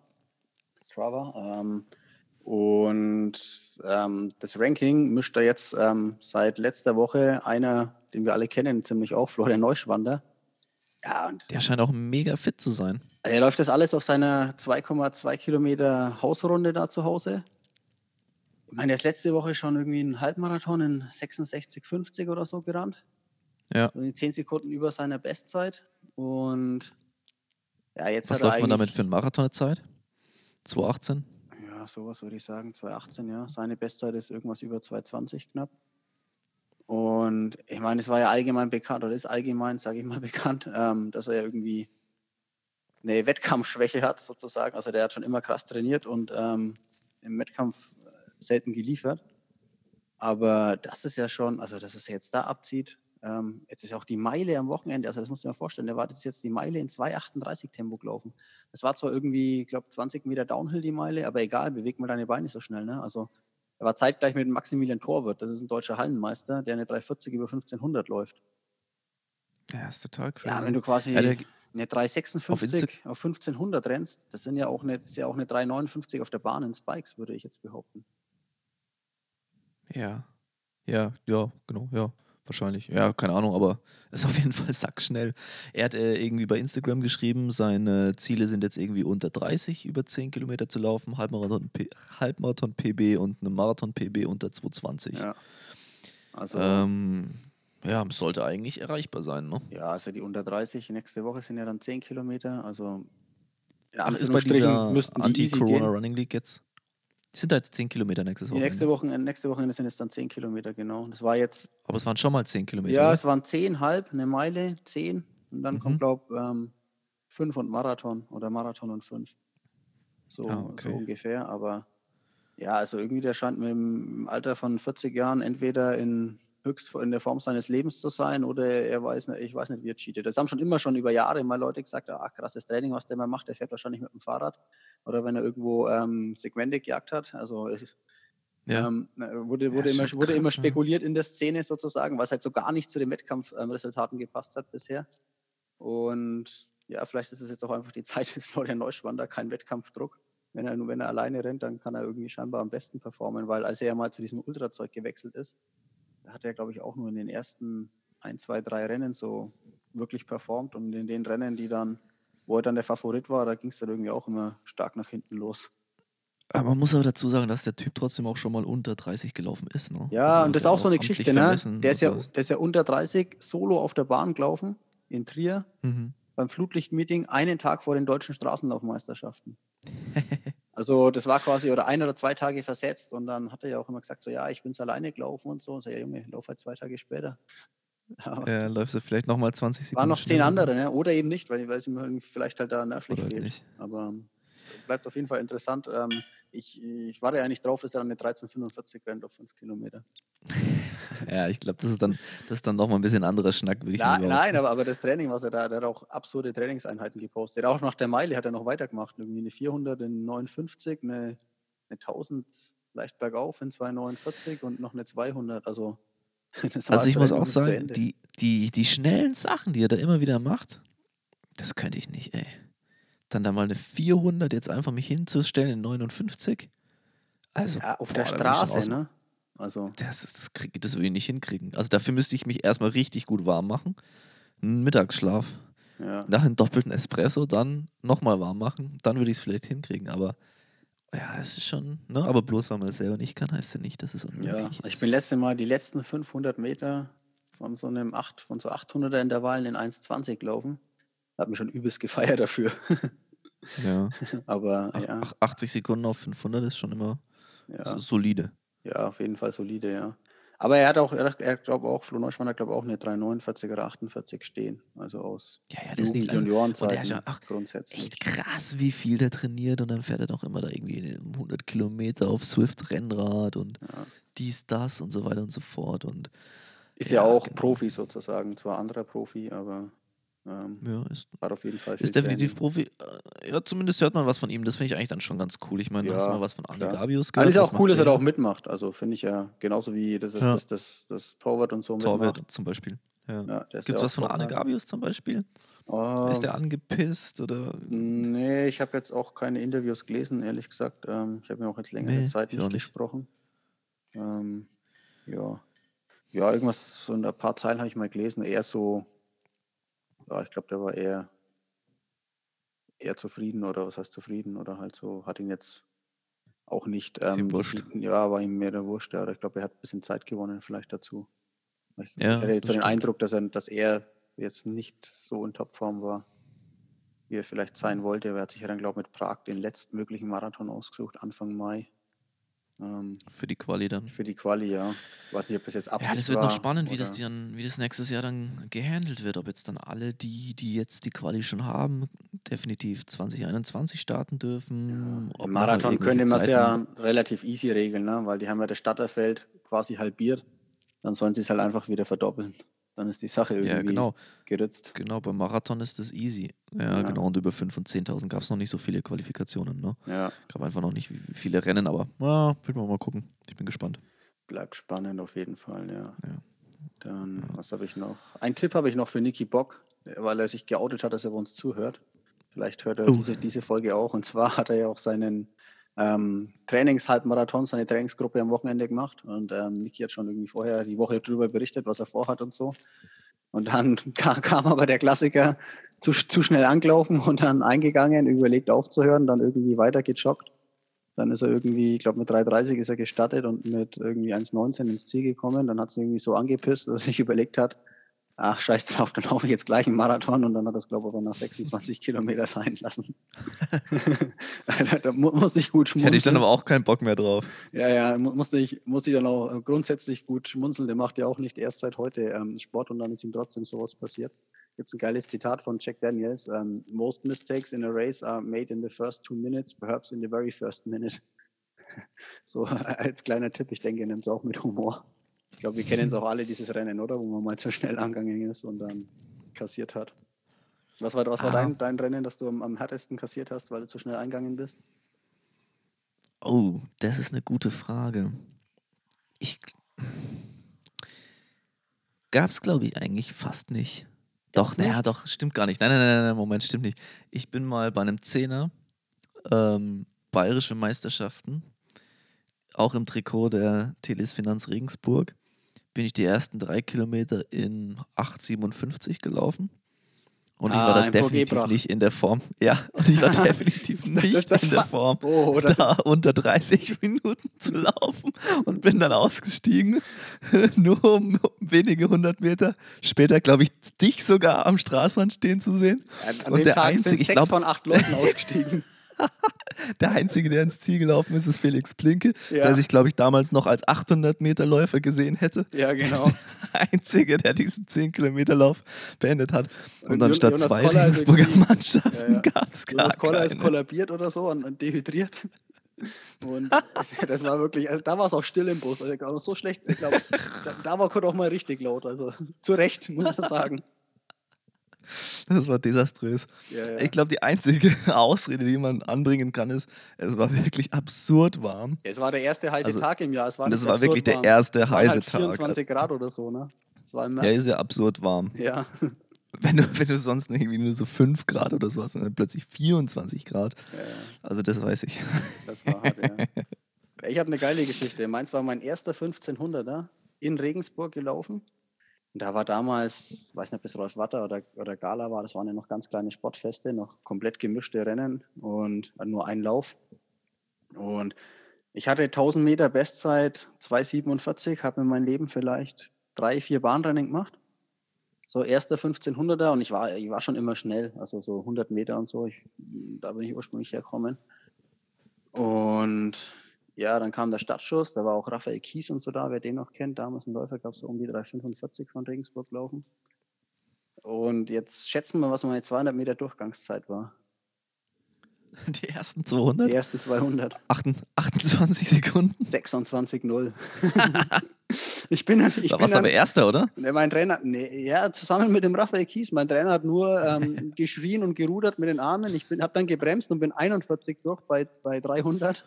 Strava. Ähm, und ähm, das Ranking mischt da jetzt ähm, seit letzter Woche einer, den wir alle kennen, ziemlich auch, Florian Neuschwander. Ja, und Der scheint auch mega fit zu sein. er läuft das alles auf seiner 2,2 Kilometer Hausrunde da zu Hause. Ich meine, er ist letzte Woche schon irgendwie einen Halbmarathon in 66,50 oder so gerannt. Ja. So die 10 Sekunden über seiner Bestzeit. Und ja, jetzt Was hat er läuft man damit für eine Marathonzeit? 2,18? Ja, sowas würde ich sagen. 2,18, ja. Seine Bestzeit ist irgendwas über 2,20 knapp. Und ich meine, es war ja allgemein bekannt, oder ist allgemein, sage ich mal, bekannt, ähm, dass er irgendwie eine Wettkampfschwäche hat, sozusagen. Also der hat schon immer krass trainiert und ähm, im Wettkampf äh, selten geliefert. Aber das ist ja schon, also dass es jetzt da abzieht. Ähm, jetzt ist auch die Meile am Wochenende, also das musst du dir mal vorstellen, der war das jetzt die Meile in 2,38 Tempo gelaufen. Das war zwar irgendwie, ich glaube, 20 Meter Downhill die Meile, aber egal, bewegt mal deine Beine so schnell. Ne? Also er war zeitgleich mit Maximilian Torwirt, das ist ein deutscher Hallenmeister, der eine 340 über 1500 läuft. Ja, ist total crazy. Ja, wenn du quasi Ja, eine Auf 356 auf, 1500 rennst, das sind ja auch eine, ist ja auch eine 359 auf der Bahn in Spikes, würde ich jetzt behaupten. Ja. Ja, ja, genau, ja. Wahrscheinlich. Ja, keine Ahnung, aber ist auf jeden Fall sackschnell. Er hat äh, irgendwie bei Instagram geschrieben, seine Ziele sind jetzt irgendwie unter 30 über 10 Kilometer zu laufen, Halbmarathon, P Halbmarathon PB und eine Marathon PB unter 220. Ja. Also, Ähm, ja, sollte eigentlich erreichbar sein, ne? ja, also die unter 30 nächste Woche sind ja dann 10 Kilometer. Also in Ach, ist bei dieser müssten die Anti-Corona. Running League jetzt. Sind da jetzt 10 Kilometer nächstes Wochenende. nächste Woche, nächste Woche sind es dann 10 Kilometer, genau. Das war jetzt, Aber es waren schon mal 10 Kilometer. ja, oder? es waren 10, halb, eine Meile, 10. Und dann Mhm. kommt, glaube ich, ähm, 5 und Marathon oder Marathon und 5. So, Ah, okay. so ungefähr. Aber ja, also irgendwie der scheint mit dem Alter von 40 Jahren entweder in höchst in der Form seines Lebens zu sein oder er weiß nicht, ich weiß nicht, wie er cheatet. Das haben schon immer schon über Jahre mal Leute gesagt, ach krasses Training, was der mal macht, der fährt wahrscheinlich mit dem Fahrrad oder wenn er irgendwo ähm, Segmente gejagt hat. Also ja. ähm, wurde, Ja, wurde, ist immer, wurde immer krass, spekuliert in der Szene sozusagen, was halt so gar nicht zu den Wettkampfresultaten gepasst hat bisher. Und ja, vielleicht ist es jetzt auch einfach die Zeit des Florian Neuschwander, kein Wettkampfdruck. Wenn er, nur wenn er alleine rennt, dann kann er irgendwie scheinbar am besten performen, weil als er ja mal zu diesem Ultrazeug gewechselt ist, hat er, glaube ich, auch nur in den ersten ein, zwei, drei Rennen so wirklich performt. Und in den Rennen, die dann, wo er dann der Favorit war, da ging es dann irgendwie auch immer stark nach hinten los. Aber man muss aber dazu sagen, dass der Typ trotzdem auch schon mal unter 30 gelaufen ist. Ne? Ja, Also und das ist auch so eine Geschichte, ne? Der ist, ja, der ist ja unter 30 solo auf der Bahn gelaufen in Trier Mhm. beim Flutlichtmeeting einen Tag vor den deutschen Straßenlaufmeisterschaften. Also das war quasi oder ein oder zwei Tage versetzt und dann hat er ja auch immer gesagt, so ja, ich bin's alleine gelaufen und so. Und so, ja Junge, lauf halt zwei Tage später. Aber Ja, läuft er vielleicht nochmal 20 Sekunden. waren noch zehn andere, ne? Oder eben nicht, weil, weil es ihm vielleicht halt da nervlich Oder fehlt. nicht. Aber ähm, bleibt auf jeden Fall interessant. Ähm, ich, ich warte ja nicht drauf, dass er dann eine 1345 rennt auf fünf Kilometer. Ja, ich glaube, das ist dann, das ist dann nochmal ein bisschen anderer Schnack, würde ich Na, behaupten. nein, aber, aber das Training, was er da, der hat auch absurde Trainingseinheiten gepostet. Auch nach der Meile hat er noch weitergemacht. Irgendwie eine 400 in 59, eine, eine 1000 leicht bergauf in 249 und noch eine 200. Also, Also ich muss auch sagen, die, die, die schnellen Sachen, die er da immer wieder macht, das könnte ich nicht, ey. Dann da mal eine 400 jetzt einfach mich hinzustellen in 59. Also, ja, auf boah, der Straße, ne? Also, Das, ist- das, krieg, das will ich nicht hinkriegen. Also dafür müsste ich mich erstmal richtig gut warm machen. Einen Mittagsschlaf. ja. Nach einem doppelten Espresso, dann nochmal warm machen. Dann würde ich es vielleicht hinkriegen. Aber ja, es ist schon, ne? Aber bloß weil man das selber nicht kann, heißt ja nicht, dass es unmöglich Ja, ist. ich bin letzte Mal die letzten 500 Meter von so einem 8, von so 800er Intervallen in 1,20 gelaufen. Hat mich schon übelst gefeiert dafür. ja. Aber ja, ach, 80 Sekunden auf 500 ist schon immer ja. so solide. Ja, auf jeden Fall solide, ja. Aber er hat auch, er, er glaube auch, Flo Neuschmann hat glaube auch eine 349 oder 48 stehen. Also aus Ja, ja, das ist Jugend- also, und der Juniorenzeiten ist ja ach, grundsätzlich. echt krass, wie viel der trainiert und dann fährt er doch immer da irgendwie 100 Kilometer auf Swift-Rennrad und Ja. dies, das und so weiter und so fort. Und Ist ja, ja, auch genau. Profi sozusagen, zwar anderer Profi, aber ähm, ja, ist hat auf jeden Fall Ist definitiv. Profi. Äh, Ja, zumindest hört man was von ihm. Das finde ich eigentlich dann schon ganz cool. Ich meine, da hast du Ja, mal was von Arne. Gabius gehört. ist ja was auch cool, dass er da auch mitmacht. Also finde ich ja genauso wie das, ist, Ja. das, das, das Torwart und so Torwart mitmacht. zum Beispiel. Ja. Ja, ist Gibt es ja was von Arne. Gabius zum Beispiel? Oh, Ist der angepisst oder? Nee, ich habe jetzt auch keine Interviews gelesen, ehrlich gesagt. Ähm, ich habe mir auch jetzt längere Nee, Zeit nicht. gesprochen. Ähm, ja. Ja, irgendwas, so ein paar Zeilen habe ich mal gelesen. Eher so, ja, ich glaube, der war eher, eher zufrieden oder was heißt zufrieden oder halt so, hat ihn jetzt auch nicht. Ähm, wurscht. ja, war ihm mehr der Wurscht. Ja, ich glaube, er hat ein bisschen Zeit gewonnen, vielleicht dazu. Ich, Ja, hatte jetzt so den. Eindruck, dass er, dass er jetzt nicht so in Topform war wie er vielleicht sein wollte. Er hat sich ja dann, glaube ich, mit Prag den letztmöglichen Marathon ausgesucht, Anfang Mai. Ähm, Für die Quali dann. für die Quali, ja. Ich weiß nicht, ob das jetzt Absicht Ja, das wird noch spannend, wie das, dann, wie das nächstes Jahr dann gehandelt wird. Ob jetzt dann alle, die, die jetzt die Quali schon haben, definitiv 2021 starten dürfen. ob Im man halt Marathon könnte man es ja relativ easy regeln, ne? weil die haben ja das Starterfeld quasi halbiert. Dann sollen sie es halt einfach wieder verdoppeln. Dann ist die Sache irgendwie Ja, genau. geritzt. Genau, beim Marathon ist das easy. Ja, Ja. genau. Und über 5.000 und 10.000 gab es noch nicht so viele Qualifikationen. Ne? Ja, Gab einfach noch nicht viele Rennen, aber ja, will man mal gucken. Ich bin gespannt. bleibt spannend auf jeden Fall, ja. Ja. Dann, was habe ich noch? Ein Tipp habe ich noch für Niki Bock, weil er sich geoutet hat, dass er bei uns zuhört. Vielleicht hört er Oh. diese, diese Folge auch. Und zwar hat er ja auch seinen ähm, Trainingshalbmarathon, seine Trainingsgruppe am Wochenende gemacht. Und ähm, Niki hat schon irgendwie vorher die Woche darüber berichtet, was er vorhat und so. Und dann ka- kam aber der Klassiker zu, zu schnell angelaufen und dann eingegangen, überlegt aufzuhören, dann irgendwie weiter gejoggt. Dann ist er irgendwie, ich glaube mit 3,30 ist er gestartet und mit irgendwie 1,19 ins Ziel gekommen. Dann hat es irgendwie so angepisst, dass er sich überlegt hat, ach, scheiß drauf, dann laufe ich jetzt gleich einen Marathon und dann hat das, glaube ich, aber nach 26 Kilometer sein lassen. da muss ich gut schmunzeln. Hätte ich dann aber auch keinen Bock mehr drauf. Ja, ja, musste ich, musste ich dann auch grundsätzlich gut schmunzeln. Der macht ja auch nicht erst seit heute ähm, Sport und dann ist ihm trotzdem sowas passiert. Gibt es ein geiles Zitat von Jack Daniels: um, Most mistakes in a race are made in the first two minutes, perhaps in the very first minute. so als kleiner Tipp, ich denke, er nimmt es auch mit Humor. Ich glaube, wir kennen es auch alle, dieses Rennen, oder? Wo man mal zu schnell angegangen ist und dann kassiert hat. Was war, was war ah. dein, dein Rennen, das du am, am härtesten kassiert hast, weil du zu schnell eingegangen bist? Oh, das ist eine gute Frage. Ich gab es, glaube ich, eigentlich fast nicht. Doch, naja, doch, stimmt gar nicht. Nein, nein, nein, nein, Moment, stimmt nicht. Ich bin mal bei einem Zehner, ähm, bayerische Meisterschaften, auch im Trikot der Teles Finanz Regensburg, bin ich die ersten drei Kilometer in 8,57 gelaufen. Und ich ah, war da definitiv nicht in der Form. Ja, und ich war definitiv nicht in der Form, oh, da unter 30 Minuten zu laufen und bin dann ausgestiegen, nur um wenige hundert Meter später, glaube ich, dich sogar am Straßenrand stehen zu sehen. An, an und der Tag einzige, ich glaube, von acht Leuten ausgestiegen. der Einzige, der ins Ziel gelaufen ist, ist Felix Plinke, ja. der sich, glaube ich, damals noch als 800 Meter Läufer gesehen hätte. Ja, genau. Der Einzige, der diesen 10 Kilometer Lauf beendet hat. Und, und dann statt Jonas zwei Regensburger Mannschaften ja, ja. gab es gar Jonas Koller ist kollabiert oder so und, und dehydriert. Und das war wirklich, also da war es auch still im Bus. Also so schlecht, ich glaube, da, da war Kurt auch mal richtig laut. Also zu Recht, muss man sagen. Das war desaströs. Ja, ja. Ich glaube, die einzige Ausrede, die man anbringen kann, ist, es war wirklich absurd warm. Ja, es war der erste heiße also, Tag im Jahr. Es war das war wirklich warm. der erste heiße halt 24 Tag. 24 Grad oder so, ne? Es war im Ja, ist ja absurd warm. Ja. Wenn du, wenn du sonst irgendwie nur so 5 Grad oder so hast und dann plötzlich 24 Grad. Also das weiß ich. Das war hart, ja. Ich habe eine geile Geschichte. Meins war mein erster 1500er in Regensburg gelaufen. Und da war damals, weiß nicht, ob es Rolf Watter oder, oder Gala war, das waren ja noch ganz kleine Sportfeste, noch komplett gemischte Rennen und nur ein Lauf. Und ich hatte 1000 Meter Bestzeit, 2,47, habe in meinem Leben vielleicht drei, vier Bahnrennen gemacht. So erster 1500er und ich war, ich war schon immer schnell, also so 100 Meter und so. Ich, da bin ich ursprünglich hergekommen. Und ja, dann kam der Stadtschuss, da war auch Raphael Kies und so da, wer den noch kennt. Damals ein Läufer gab es so um die 3,45 von Regensburg laufen. Und jetzt schätzen wir, was meine 200 Meter Durchgangszeit war. Die ersten 200? Die ersten 200. 28 Sekunden? 26,0. ich bin, ich da warst du aber Erster, oder? Mein Trainer, nee, ja, zusammen mit dem Raphael Kies. Mein Trainer hat nur ähm, geschrien und gerudert mit den Armen. Ich habe dann gebremst und bin 41 durch bei, bei 300.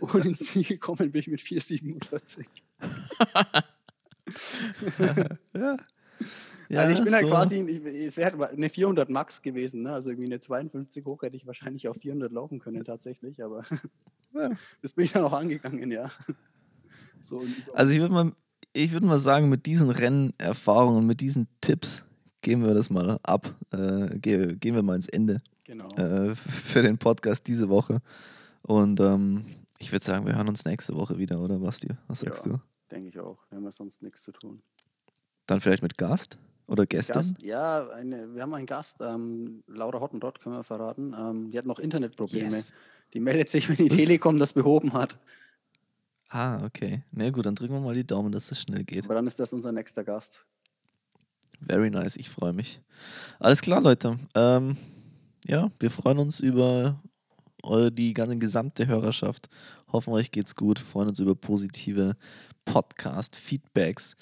Und ins Ziel gekommen bin ich mit 4,47. ja. Ja, also ich bin halt so. halt quasi, es wäre eine 400 Max gewesen, ne? also irgendwie eine 52 hoch hätte ich wahrscheinlich auf 400 laufen können tatsächlich, aber ja. das bin ich dann auch angegangen, ja. So, also ich würde mal, ich mal sagen, mit diesen Rennerfahrungen, mit diesen Tipps gehen wir das mal ab, äh, gehen wir mal ins Ende genau. äh, für den Podcast diese Woche und ähm, ich würde sagen, wir hören uns nächste Woche wieder, oder Basti? Was sagst ja, du? Denke ich auch. Wir haben ja sonst nichts zu tun. Dann vielleicht mit Gast oder Gästin? Gast, ja, eine, wir haben einen Gast, ähm, Laura Hottenrott, können wir verraten. Ähm, die hat noch Internetprobleme. Yes. Die meldet sich, wenn die? Telekom das behoben hat. Ah, okay. Na nee, gut, dann drücken wir mal die Daumen, dass es schnell geht. Aber dann ist das unser nächster Gast. Very nice, ich freue mich. Alles klar, Leute. Ähm, ja, wir freuen uns über die ganze gesamte Hörerschaft. Hoffen euch geht's gut. Freuen uns über positive Podcast-Feedbacks,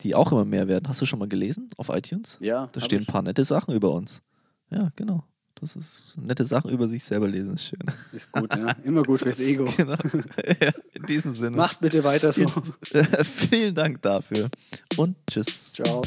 die auch immer mehr werden. Hast du schon mal gelesen auf iTunes? Ja. Da stehen ein paar nette Sachen über uns. Ja, genau. Das ist eine nette Sachen über sich selber lesen, ist schön. Ist gut, ja. Immer gut fürs Ego. Genau. Ja, in diesem Sinne. Macht bitte weiter so. Vielen Dank dafür und tschüss. Ciao.